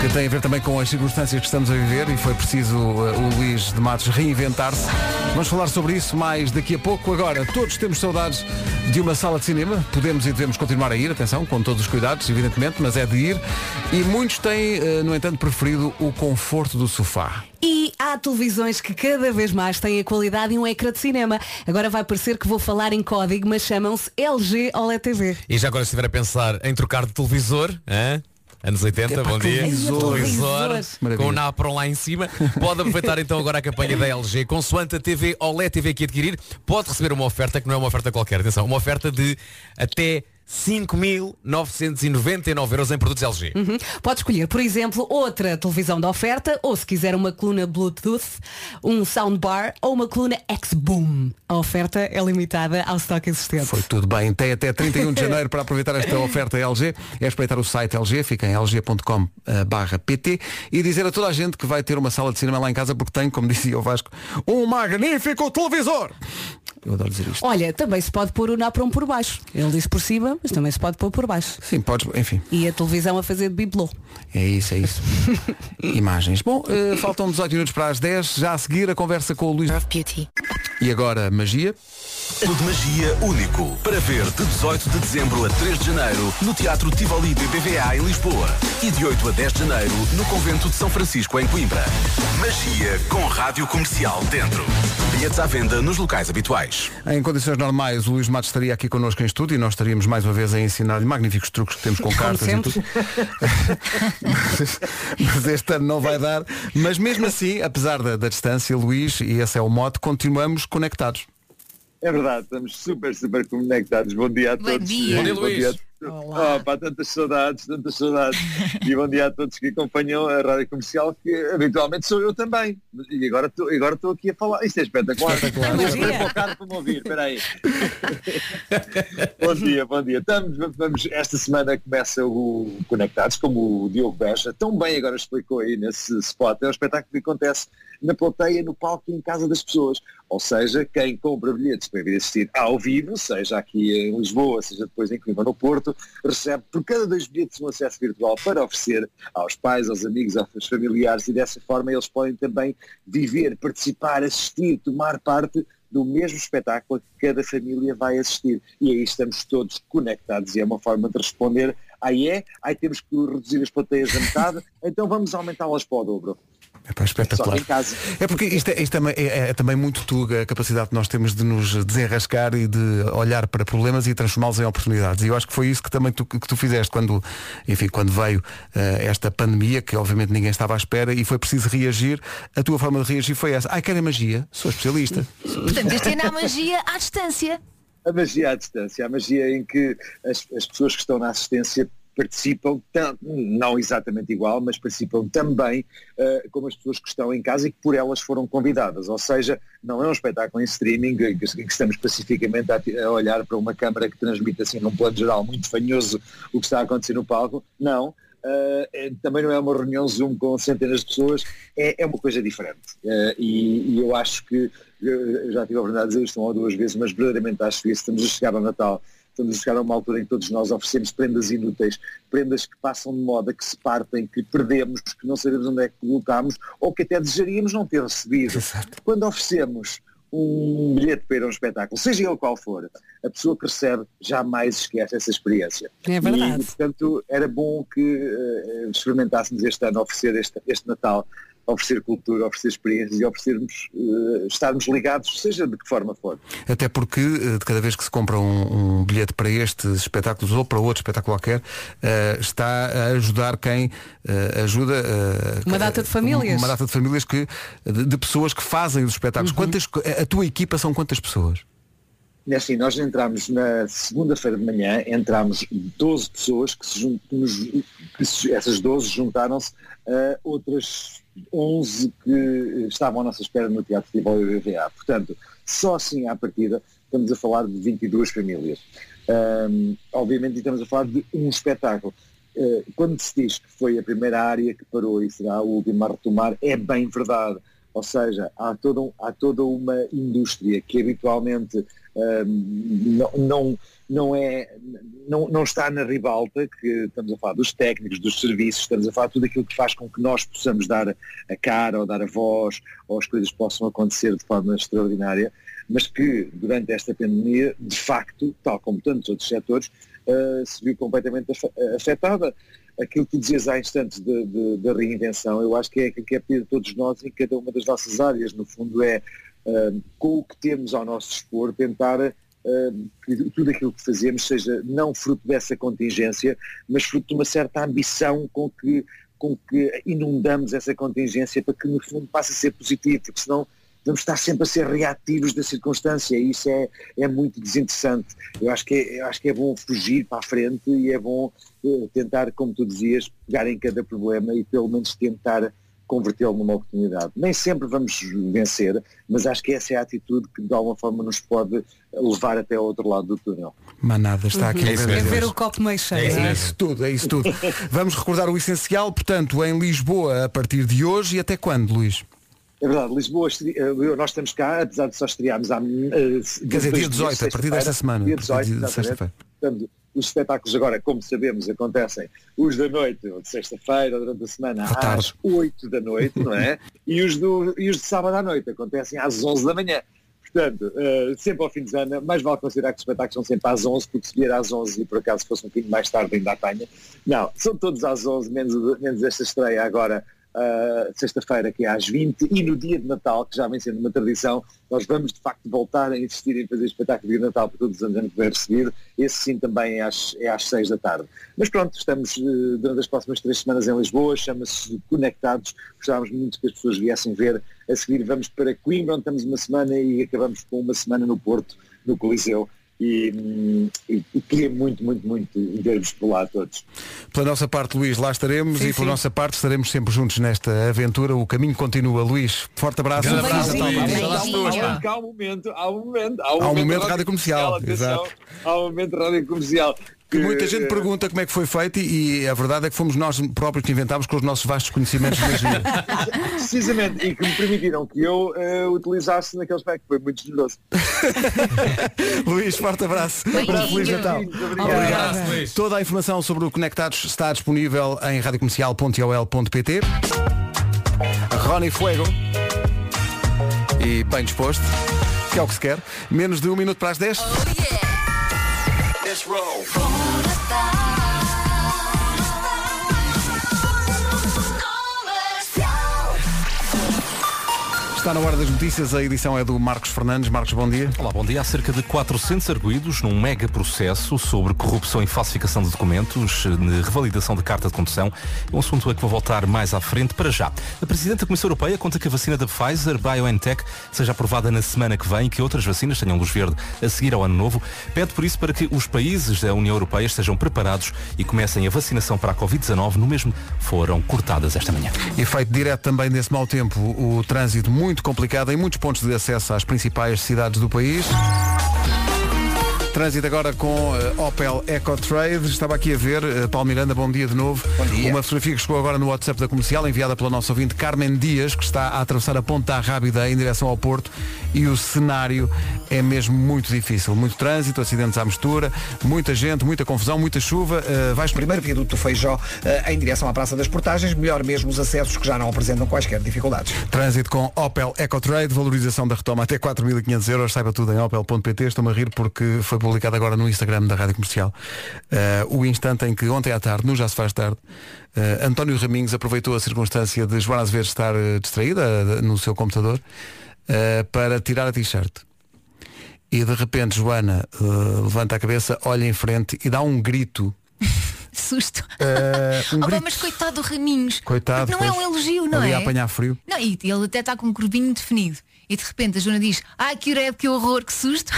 que tem a ver também com as circunstâncias que estamos a viver e foi preciso uh, o Luís de Matos reinventar-se. Vamos falar sobre isso mais daqui a pouco. Agora, todos temos saudades de uma sala de cinema. Podemos e devemos continuar a ir, atenção, com todos os cuidados, evidentemente, mas é de ir. E muitos têm, uh, no entanto, preferido o conforto do sofá. E há televisões que cada vez mais têm a qualidade e um ecrã de cinema. Agora vai parecer que vou falar em código, mas chamam-se LG OLED TV. E já agora se estiver a pensar em trocar de televisor, hã? Anos 80, Epá, bom dia. Televisor, Televisor. com o Napron lá em cima. Pode aproveitar então agora a campanha da LG. Consoante a TV OLED TV que adquirir, pode receber uma oferta que não é uma oferta qualquer. Atenção, uma oferta de até 5.999 euros em produtos LG. Uhum. Pode escolher, por exemplo, outra televisão de oferta ou se quiser uma coluna Bluetooth, um soundbar ou uma coluna X-Boom. A oferta é limitada ao estoque existente. Foi tudo bem. Tem até 31 de janeiro para aproveitar esta oferta LG. É espreitar o site LG, fica em lg.com eh, barra pt e dizer a toda a gente que vai ter uma sala de cinema lá em casa porque tem, como dizia o Vasco, um magnífico televisor. Eu adoro dizer isto. Olha, também se pode pôr o Napron por baixo. Ele disse por cima, mas também se pode pôr por baixo. Sim, podes, enfim. E a televisão a fazer de bibelô. É isso, é isso. Imagens. Bom, eh, faltam 18 minutos para as 10. Já a seguir a conversa com o Luís. E agora, magia. O de magia único para ver de 18 de dezembro a 3 de janeiro no Teatro Tivoli BBVA em Lisboa e de 8 a 10 de janeiro no Convento de São Francisco em Coimbra. Magia com rádio comercial dentro. Bilhetes à venda nos locais habituais. Em condições normais, o Luís Matos estaria aqui connosco em estúdio e nós estaríamos mais uma vez a ensinar-lhe magníficos truques que temos com cartas e tudo. mas, mas este ano não vai dar. Mas mesmo assim, apesar da, da distância, Luís, e esse é o mote, continuamos conectados. É verdade, estamos super, super conectados. Bom dia a Bom todos. dia. Bom dia, Luís. a- Oh, pá, tantas saudades, tantas saudades. e bom dia a todos que acompanham a rádio comercial, que habitualmente sou eu também. E agora estou agora aqui a falar. Isto é espetacular. Espetacular. Vou para para me ouvir, espera aí. bom dia, bom dia. Estamos, vamos, esta semana começa o Conectados, como o Diogo Beja tão bem agora explicou aí nesse spot. É um espetáculo que acontece na plateia, no palco e em casa das pessoas. Ou seja, quem compra bilhetes para vir assistir ao vivo, seja aqui em Lisboa, seja depois em Coimbra no Porto, recebe por cada dois bilhetes um acesso virtual para oferecer aos pais, aos amigos, aos familiares. E dessa forma eles podem também viver, participar, assistir, tomar parte do mesmo espetáculo que cada família vai assistir. E aí estamos todos conectados. E é uma forma de responder, aí é, aí temos que reduzir as plateias a metade, então vamos aumentá-las para o dobro. É pá, espetacular. Só em casa. É porque isto, é, isto também, é, é também muito tuga a capacidade que nós temos de nos desenrascar e de olhar para problemas e transformá-los em oportunidades. E eu acho que foi isso que também tu, que tu fizeste quando, enfim, quando veio eh, esta pandemia, que obviamente ninguém estava à espera e foi preciso reagir. A tua forma de reagir foi essa. Ai, querem magia? Sou especialista. Portanto, este ano há magia à distância. A magia à distância, a magia em que as, as pessoas que estão na assistência participam, não exatamente igual, mas participam também eh, como as pessoas que estão em casa e que por elas foram convidadas. Ou seja, não é um espetáculo em streaming em que, estamos pacificamente a, a olhar para uma câmara que transmite assim num plano geral muito fanhoso o que está a acontecer no palco. Não. é- também não é uma reunião Zoom com centenas de pessoas, é, é uma coisa diferente. Eh, e, e eu acho que, eu já tive a oportunidade de dizer isto uma ou duas vezes, mas verdadeiramente acho que estamos a chegar ao Natal estamos a chegar a uma altura em que todos nós oferecemos prendas inúteis, prendas que passam de moda, que se partem, que perdemos, que não sabemos onde é que colocamos, ou que até desejaríamos não ter recebido. Quando oferecemos um bilhete para ir a um espetáculo, seja ele qual for, a pessoa que recebe jamais esquece essa experiência. É verdade. E, portanto, era bom que eh, experimentássemos este ano oferecer este, este Natal, oferecer cultura, oferecer experiências e oferecermos, eh, estarmos ligados, seja de que forma for. Até porque eh, de cada vez que se compra um, um bilhete para estes espetáculos ou para outro espetáculo qualquer, eh, está a ajudar quem eh, ajuda Uma data de famílias. Uma data de famílias que, de, de pessoas que fazem os espetáculos. Quantas, a tua equipa são quantas pessoas? É assim, nós entramos na segunda-feira de manhã, entramos 12 pessoas, que, se jun- que nos- que se- essas 12 juntaram-se a outras 11 que estavam à nossa espera no Teatro Tivoli BVA. Portanto, só assim à partida estamos a falar de 22 famílias. Ahm, obviamente estamos a falar de um espetáculo. Eh, quando se diz que foi a primeira área que parou e será a última a retomar, é bem verdade. Ou seja, há toda, um- há toda uma indústria que habitualmente ahm, não, não, não, é, não, não está na ribalta, que estamos a falar dos técnicos, dos serviços, estamos a falar tudo aquilo que faz com que nós possamos dar a cara ou dar a voz ou as coisas possam acontecer de forma extraordinária, mas que durante esta pandemia, de facto, tal como tantos outros setores, ah, se viu completamente afe- afetada. Aquilo que tu dizias há instantes da reinvenção, eu acho que é aquilo que é pedido a todos nós em cada uma das nossas áreas. No fundo é, ah, com o que temos ao nosso dispor, tentar que tudo aquilo que fazemos seja não fruto dessa contingência, mas fruto de uma certa ambição com que, com que inundamos essa contingência para que no fundo passe a ser positivo, porque senão vamos estar sempre a ser reativos da circunstância e isso é, é muito desinteressante. Eu acho, que é, acho que é bom fugir para a frente e é bom eh, tentar, como tu dizias, pegar em cada problema e pelo menos tentar convertê-lo numa oportunidade. Nem sempre vamos vencer, mas acho que essa é a atitude que de alguma forma nos pode levar até ao outro lado do túnel. Manada está aqui. Uhum. a ver É ver o copo meio cheio. É isso tudo, é isso tudo. Vamos recordar o essencial, portanto, em Lisboa a partir de hoje e até quando, Luís? É verdade, Lisboa, eh, nós estamos cá, apesar de só estrearmos há... eh, Quer dizer, dia dois 18, dias, a partir desta semana, Dia a partir 18, de exatamente. sexta-feira. Portanto, os espetáculos agora, como sabemos, acontecem os da noite, ou de sexta-feira, ou durante a semana, À às 8 da noite, não é? e, os do, e os de sábado à noite acontecem às 11 da manhã. Portanto, eh, sempre ao fim de semana, mais vale considerar que os espetáculos são sempre às 11, porque se vier às 11 e por acaso fosse um bocadinho mais tarde ainda apanha. Não, são todos às 11, menos, menos esta estreia agora, ah, sexta-feira, que é às 20, e no dia de Natal, que já vem sendo uma tradição, nós vamos de facto voltar a insistir em fazer espetáculo de Natal para todos os anos que vem receber. Esse sim também é às, é às 6 da tarde. Mas pronto, estamos eh, durante as próximas três semanas em Lisboa, chama-se Conectados. Gostávamos muito que as pessoas viessem ver. A seguir vamos para Coimbra, onde estamos uma semana e acabamos com uma semana no Porto, no Coliseu. E, e, e queria muito, muito, muito ver-vos por lá todos. Pela nossa parte, Luís, lá estaremos Sim, e pela sim. nossa parte estaremos sempre juntos nesta aventura. O caminho continua. Luís, forte abraço. Grande Natal, abraço. Há um- há um momento, há um momento, há um Há um momento, momento rádio comercial, atenção, exato. Há um momento rádio comercial. Que muita gente eh, pergunta como é que foi feito e, e a verdade é que fomos nós próprios que inventámos com os nossos vastos conhecimentos de engenharia. Precisamente, e que me permitiram que eu eh, utilizasse naquele aspecto, foi muito generoso. Luís, forte abraço. Beijinhos. Feliz Natal. Beijinhos, obrigado. Toda a informação sobre o Conectados está disponível em radiocomercial.ol.pt. Rony Fuego. E bem disposto, que é o que se quer. Menos de um minuto para as 10. Let's roll. Está na hora das notícias, a edição é do Marcos Fernandes. Marcos, bom dia. Olá, bom dia. Há cerca de 400 arguídos num mega processo sobre corrupção e falsificação de documentos, de revalidação de carta de condução. É um assunto a que vou voltar mais à frente para já. A Presidente da Comissão Europeia conta que a vacina da Pfizer BioNTech seja aprovada na semana que vem e que outras vacinas tenham luz verde a seguir ao ano novo. Pede por isso para que os países da União Europeia estejam preparados e comecem a vacinação para a Covid-19 no mesmo foram cortadas esta manhã. Efeito direto também desse mau tempo, o trânsito muito complicado em muitos pontos de acesso às principais cidades do país. Trânsito agora com eh, Opel EcoTrade. Estava aqui a ver, uh, Paulo Miranda, bom dia de novo. Uma fotografia que chegou agora no WhatsApp da comercial, enviada pela nossa ouvinte Carmen Dias, que está a atravessar a Ponta Rábida em direção ao Porto. E o cenário é mesmo muito difícil. Muito trânsito, acidentes à mistura, muita gente, muita confusão, muita chuva. Uh, vais Primeiro viaduto do Feijó eh, em direção à Praça das Portagens, melhor mesmo os acessos que já não apresentam quaisquer dificuldades. Trânsito com Opel EcoTrade, valorização da retoma até 4.500 euros. Saiba tudo em opel.pt. Estou-me a rir porque foi publicado agora no Instagram da Rádio Comercial eh, o instante em que ontem à tarde, no Já se faz tarde, eh, António Raminhos aproveitou a circunstância de Joana Azevedo estar eh, distraída no seu computador para tirar a t-shirt. E de repente Joana levanta a cabeça, olha em frente e dá um grito. Susto. Eh, um Oh, mas coitado do Raminhos. Coitado. Não é pois, um elogio, não ali é? a apanhar frio. Não, e ele até está com um corpinho definido. E de repente a Joana diz, ai que que horror, que susto.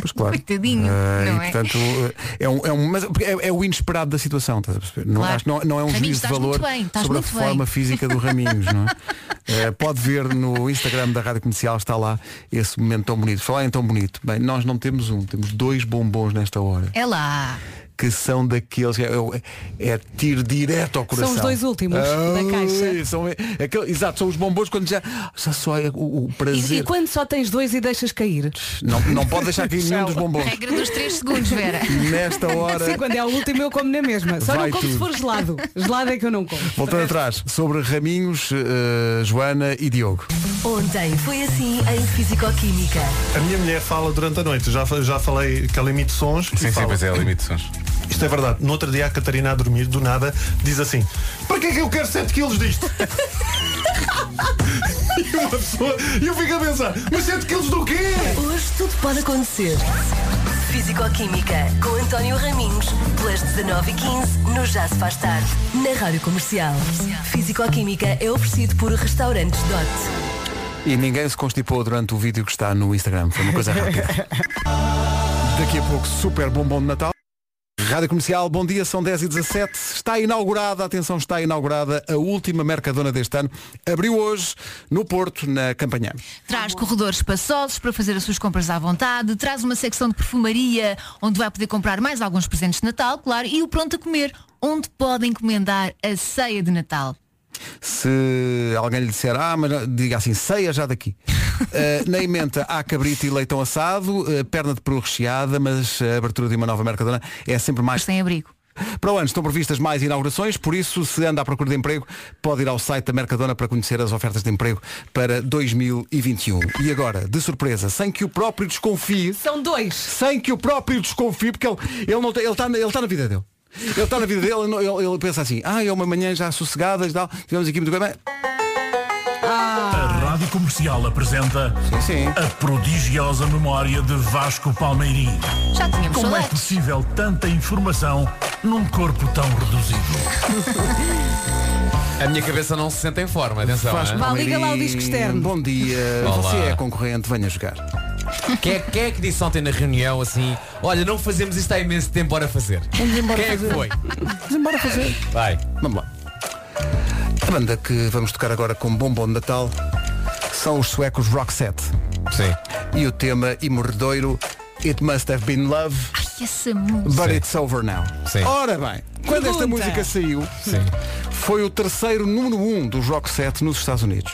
Pois claro. Coitadinho, Eh, não e, é? portanto, eh, é, um, é, um, mas é, é o inesperado da situação, estás a perceber? Não, Claro. acho não, não é um Raminhos, juízo de valor bem, sobre a forma bem. física do Raminhos, não é? Eh, pode ver no Instagram da Rádio Comercial, está lá esse momento tão bonito. Falar em tão bonito. Bem, nós não temos um, temos dois bombons nesta hora. É lá. Que são daqueles. É, é, é tiro direto ao coração. São os dois últimos da Ai, caixa. São, é, aquele- exato, são os bombons quando já. Já só é o, o E, prazer. e quando só tens dois e deixas cair? Não, não pode deixar cair nenhum dos bombons. Regra dos 3 segundos, Vera. Nesta hora. Sim, quando é o último eu como na mesma. Só Vai não como se tudo. for gelado. Gelado é que eu não como. Voltando atrás, sobre Raminhos, eh, Joana e Diogo. Ontem foi assim em Fisicoquímica. A minha mulher fala durante a noite. Já, já falei que ela emite sons. Sim, sim, pois é, ela emite sons. Isto é verdade. No outro dia a Catarina a dormir, do nada, diz assim, para que é que eu quero 7 quilos disto? e uma pessoa, e eu fico a pensar, mas 7 quilos do quê? Hoje tudo pode acontecer. Fisicoquímica com António Raminhos, pelas 19h15, no Já Se Faz Tarde, na Rádio Comercial. Fisicoquímica é oferecido por Restaurantes Dot. E ninguém se constipou durante o vídeo que está no Instagram. Foi uma coisa rápida. Daqui a pouco, super bombom de Natal. Rádio Comercial, bom dia, são 10 e 17 Está inaugurada, atenção, está inaugurada a última Mercadona deste ano. Abriu hoje no Porto, na Campanhã. Traz corredores espaçosos para fazer as suas compras à vontade, traz uma secção de perfumaria onde vai poder comprar mais alguns presentes de Natal, claro, e o pronto a comer, onde pode encomendar a ceia de Natal. Se alguém lhe disser, ah, mas diga assim, ceia já daqui. Uh, na emenda há cabrito e leitão assado, uh, perna de peru recheada, mas a abertura de uma nova Mercadona é sempre mais. Sem abrigo. Para o ano estão previstas mais inaugurações, por isso, se anda à procura de emprego, pode ir ao site da Mercadona para conhecer as ofertas de emprego para 2021. E agora, de surpresa, sem que o próprio desconfie. São dois. Sem que o próprio desconfie, porque ele, ele não ele está ele está na vida dele. Ele está na vida dele, ele, ele- pensa assim, ah, é uma manhã já sossegada e tal, tivemos aqui muito bem. A Rádio Comercial apresenta a prodigiosa memória de Vasco Palmeirim. Já tínhamos Como é saudades. possível tanta informação num corpo tão reduzido? A minha cabeça não se sente em forma, atenção. Vasco hein? Vá, liga lá o Palmeirim, disco externo. Bom dia, Olá. você é concorrente, venha jogar. Quem é, quem é que disse ontem na reunião assim, olha, não fazemos isto há imenso tempo, bora fazer? Vamos embora quem é que fazer. foi? Vamos embora fazer. Vai. Vamos lá. A banda que vamos tocar agora com bombom de Natal são os suecos Roxette. Sim. E o tema imorredoiro It Must Have Been Love, Ai, essa música. but it's over now. Sim. Ora bem, quando esta Pergunta. música saiu, Sim. foi o terceiro número um dos Roxette nos Estados Unidos.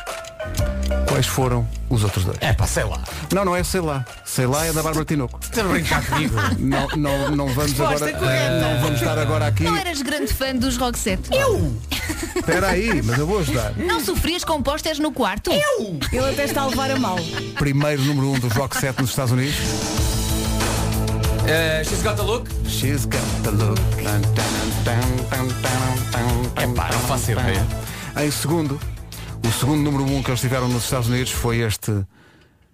Quais foram os outros dois? É pá, sei lá. Não, não é sei lá. Sei lá é da Bárbara Tinoco. Estás a brincar comigo? Não, não, não vamos Resposta agora. correta. Não vamos estar agora aqui. Não eras grande fã dos Roxette? Espera aí, mas eu vou ajudar. Não sofrias com pósteres no quarto? Eu! Ele até está a levar a mal. Primeiro número um dos Roxette nos Estados Unidos. Uh, she's got the look? She's got the look. Epá, não faço ideia. Em segundo, o segundo número um que eles tiveram nos Estados Unidos foi este.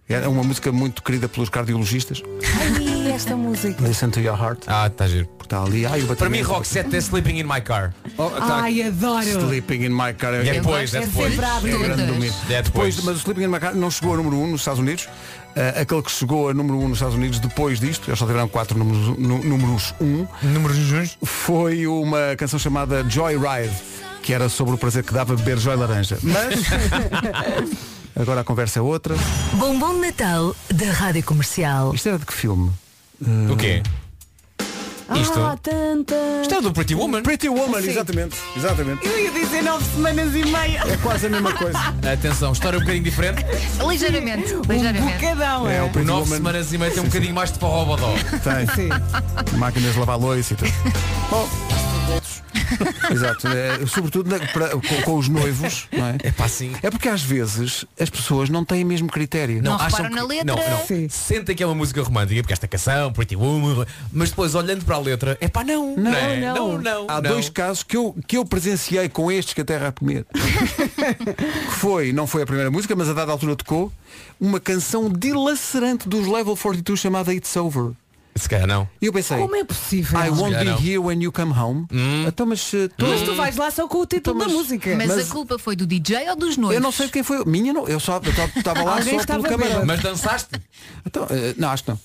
É uma música muito querida pelos cardiologistas. Ai, esta música. Listen to your heart. Ah, está giro. Está ali. Ai, o Para mim. Roxette é Sleeping in My Car. Oh, tá. Ai, adoro. Sleeping in my car. E é depois, gosto é de depois. sempre à É grande domínio. É depois. mas o Sleeping in My Car não chegou a número 1 um nos Estados Unidos. Ah, aquele que chegou a número 1 um nos Estados Unidos depois disto, eles só tiveram quatro números, nu- números 1, um, Números foi uma canção chamada Joyride, que era sobre o prazer que dava beber joy laranja. Mas agora a conversa é outra. Bombom de Natal da Rádio Comercial. Isto era de que filme? O quê? Isto? Ah, tanta. Isto é do Pretty Woman. Pretty Woman, Sim. exatamente. Exatamente. Eu ia dizer nove semanas e meia. É quase a mesma coisa. Atenção, história um bocadinho diferente. Ligeiramente, Um ligeiramente. bocadão, É, é. o Pretty Nove Woman semanas e meia tem um bocadinho mais de forró bodó. tem Sim. máquinas de lavar louça e tudo. Bom, Exato, é, sobretudo na- para- com, com os noivos, não é? É pá, sim. É porque às vezes as pessoas não têm o mesmo critério. Não acham reparam na letra. Não, não. Sim. Sentem que é uma música romântica, porque esta canção, Pretty Woman, mas depois olhando para a letra, é pá, não. Não, é? não. não, não. Há não. dois casos que eu, que eu presenciei com estes que a terra a comer. que foi, não foi a primeira música, mas a dada altura tocou uma canção dilacerante dos Level 42 chamada It's Over. Se calhar não. E eu pensei, Como é possível? I won't be não. here when you come home. Então, mas, uh, tu- Mas tu vais lá só com o título Então, da mas- música. Mas, Mas- a culpa foi do DJ ou dos noivos? eu não sei quem foi. Minha não, eu só estava lá Alguém só estava pelo camarão. Mas dançaste? Então, eh, não, acho que não.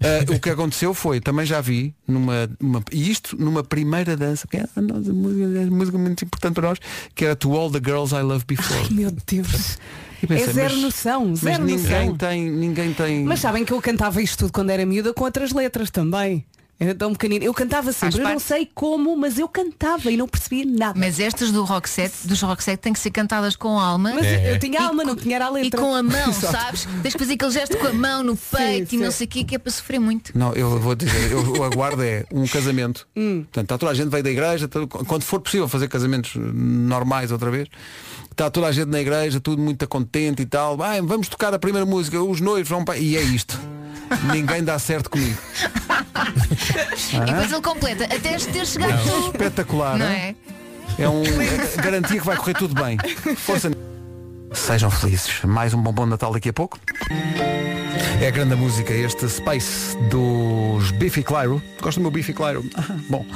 Eh, o que aconteceu foi, também já vi, numa, uma- e isto numa primeira dança, que é a nossa música, é uma música muito importante para nós, que era To All the Girls I Loved Before. Meu Deus. E pensei, é zero mas- noção, Mas zero ninguém noção. tem, ninguém tem. Mas sabem que eu cantava isto tudo quando era miúda com outras letras também. Era tão pequenino. Eu cantava sempre. Eu não sei como, mas eu cantava e não percebia nada. Mas estas do Roxette, dos Roxette têm que ser cantadas com alma. Mas É. eu tinha alma, não tinha a E letra. com a mão, sabes? Tens que fazer aquele gesto com a mão no peito e não sim. sei o que, que é para sofrer muito. Não, eu vou dizer, eu, eu aguardo é um casamento. Hum. Portanto, está toda a gente veio da igreja, tudo- quando for possível fazer casamentos normais outra vez. Está toda a gente na igreja, tudo muito contente e tal. Ah, vamos tocar a primeira música, os noivos vão para. E é isto. Ninguém dá certo comigo. E depois ele completa, até ter chegado É tu. espetacular. Não é? É um é garantia que vai correr tudo bem. Força. Sejam felizes. Mais um bombom de Natal daqui a pouco. É a grande música, este Space dos Biffy Clyro. Gosto do meu Biffy Clyro? Ah, bom.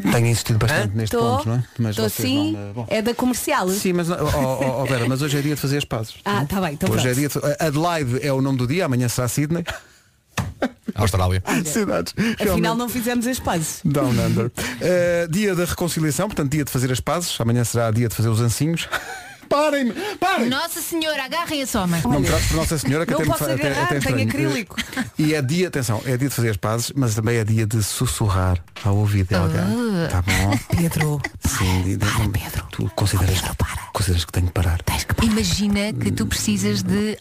Tenho insistido bastante neste Tô. ponto, não é? Mas Tô vocês sim. não, eh, bom. É da comercial. Sim, mas, oh, oh, oh, Vera, mas hoje é dia de fazer as pazes. Ah, tá bem, então hoje é pronto. dia de... Adelaide é o nome do dia, amanhã será Sydney. Austrália. Cidades. Afinal não fizemos as pazes. Down Under. Uh, dia da reconciliação, portanto dia de fazer as pazes. Amanhã será dia de fazer os ancinhos. Parem-me! Parem! Nossa Senhora, agarrem esse homem. Não me trates por Nossa Senhora que Não até me posso fa- agarrar, até é estranho. acrílico. E é dia, atenção, é dia de fazer as pazes, mas também é dia de sussurrar ao ouvido de alguém. Ah. Tá bom? Pedro. Sim, de- de- Tu consideras, consideras que tenho que parar. Imagina que tu precisas de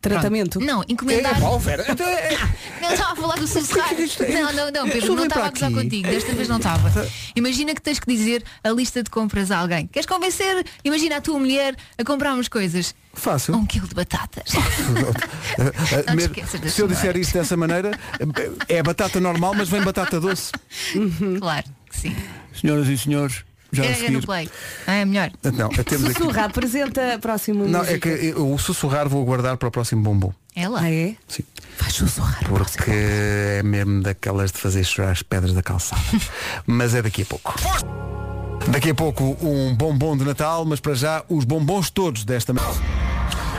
Tratamento. Não, encomendar. É, Vera, Não estava a falar do sussurrar. Não, não, não, Pedro, Isso não estava a gozar contigo. Desta vez não estava. Imagina que tens que dizer a lista de compras a alguém. Queres convencer? Imagina a tua mulher a comprar umas coisas. Fácil. Um quilo de batatas. Não te mesmo- esqueças da se eu disser isto dessa maneira, é batata normal, mas vem batata doce. Claro que sim. Senhoras e senhores, já a Carrega no play. Ah, é melhor. Não, é temos aqui. Sussurra, apresenta a próxima Não, música. é que eu- o sussurrar vou guardar para o próximo bombom. É lá. Ah, é? Sim. Vai sussurrar. Porque é mesmo daquelas de fazer chorar as pedras da calçada. mas é daqui a pouco. Daqui a pouco um bombom de Natal, mas para já os bombons todos desta manhã.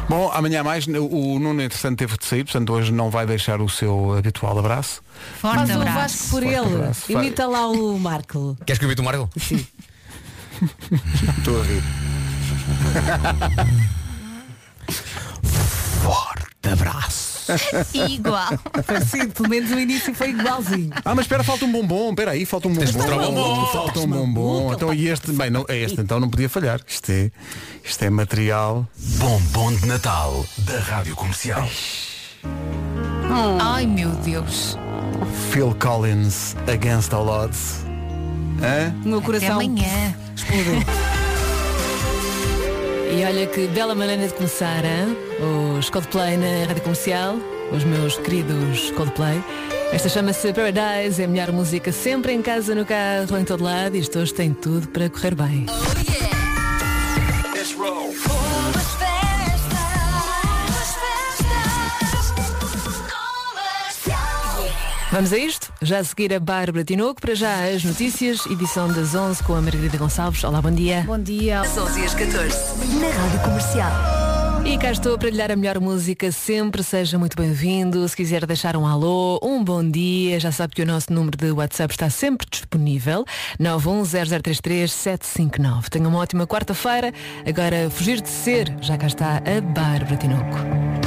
Bom, amanhã mais, o Nuno entretanto teve de sair, portanto hoje não vai deixar o seu habitual abraço. Forte Faz o abraço. Vasco por Forte ele. abraço. Imita lá o Marco. Queres que eu evite o Marco? Sim. Estou a rir. Forte abraço. Igual. Parecido, pelo menos o início foi igualzinho. Ah, mas espera, falta um bombom. Espera aí, falta um bombom. mostrar o bombom. Falta um bombom. Então e este, bem, não, este então não podia falhar. Isto é, isto é material. Bombom de Natal da Rádio Comercial. Ai meu Deus. Phil Collins Against All Odds. Hã? Meu Até coração amanhã. Explodiu. E olha que bela maneira de começar, hein? os Coldplay na rádio comercial, os meus queridos Coldplay. Esta chama-se Paradise, é a melhor música sempre em casa, no carro, em todo lado. E isto hoje tem tudo para correr bem. Vamos a isto? Já a seguir a Bárbara Tinoco, para já as notícias, edição das 11 com a Margarida Gonçalves. Olá, bom dia. Bom dia. Às 11 e às 14 na Rádio Comercial. E cá estou para lhe dar a melhor música sempre, seja muito bem-vindo. Se quiser deixar um alô, um bom dia, já sabe que o nosso número de WhatsApp está sempre disponível, 910033759. Tenha uma ótima quarta-feira. Agora, fugir de ser, já cá está a Bárbara Tinoco.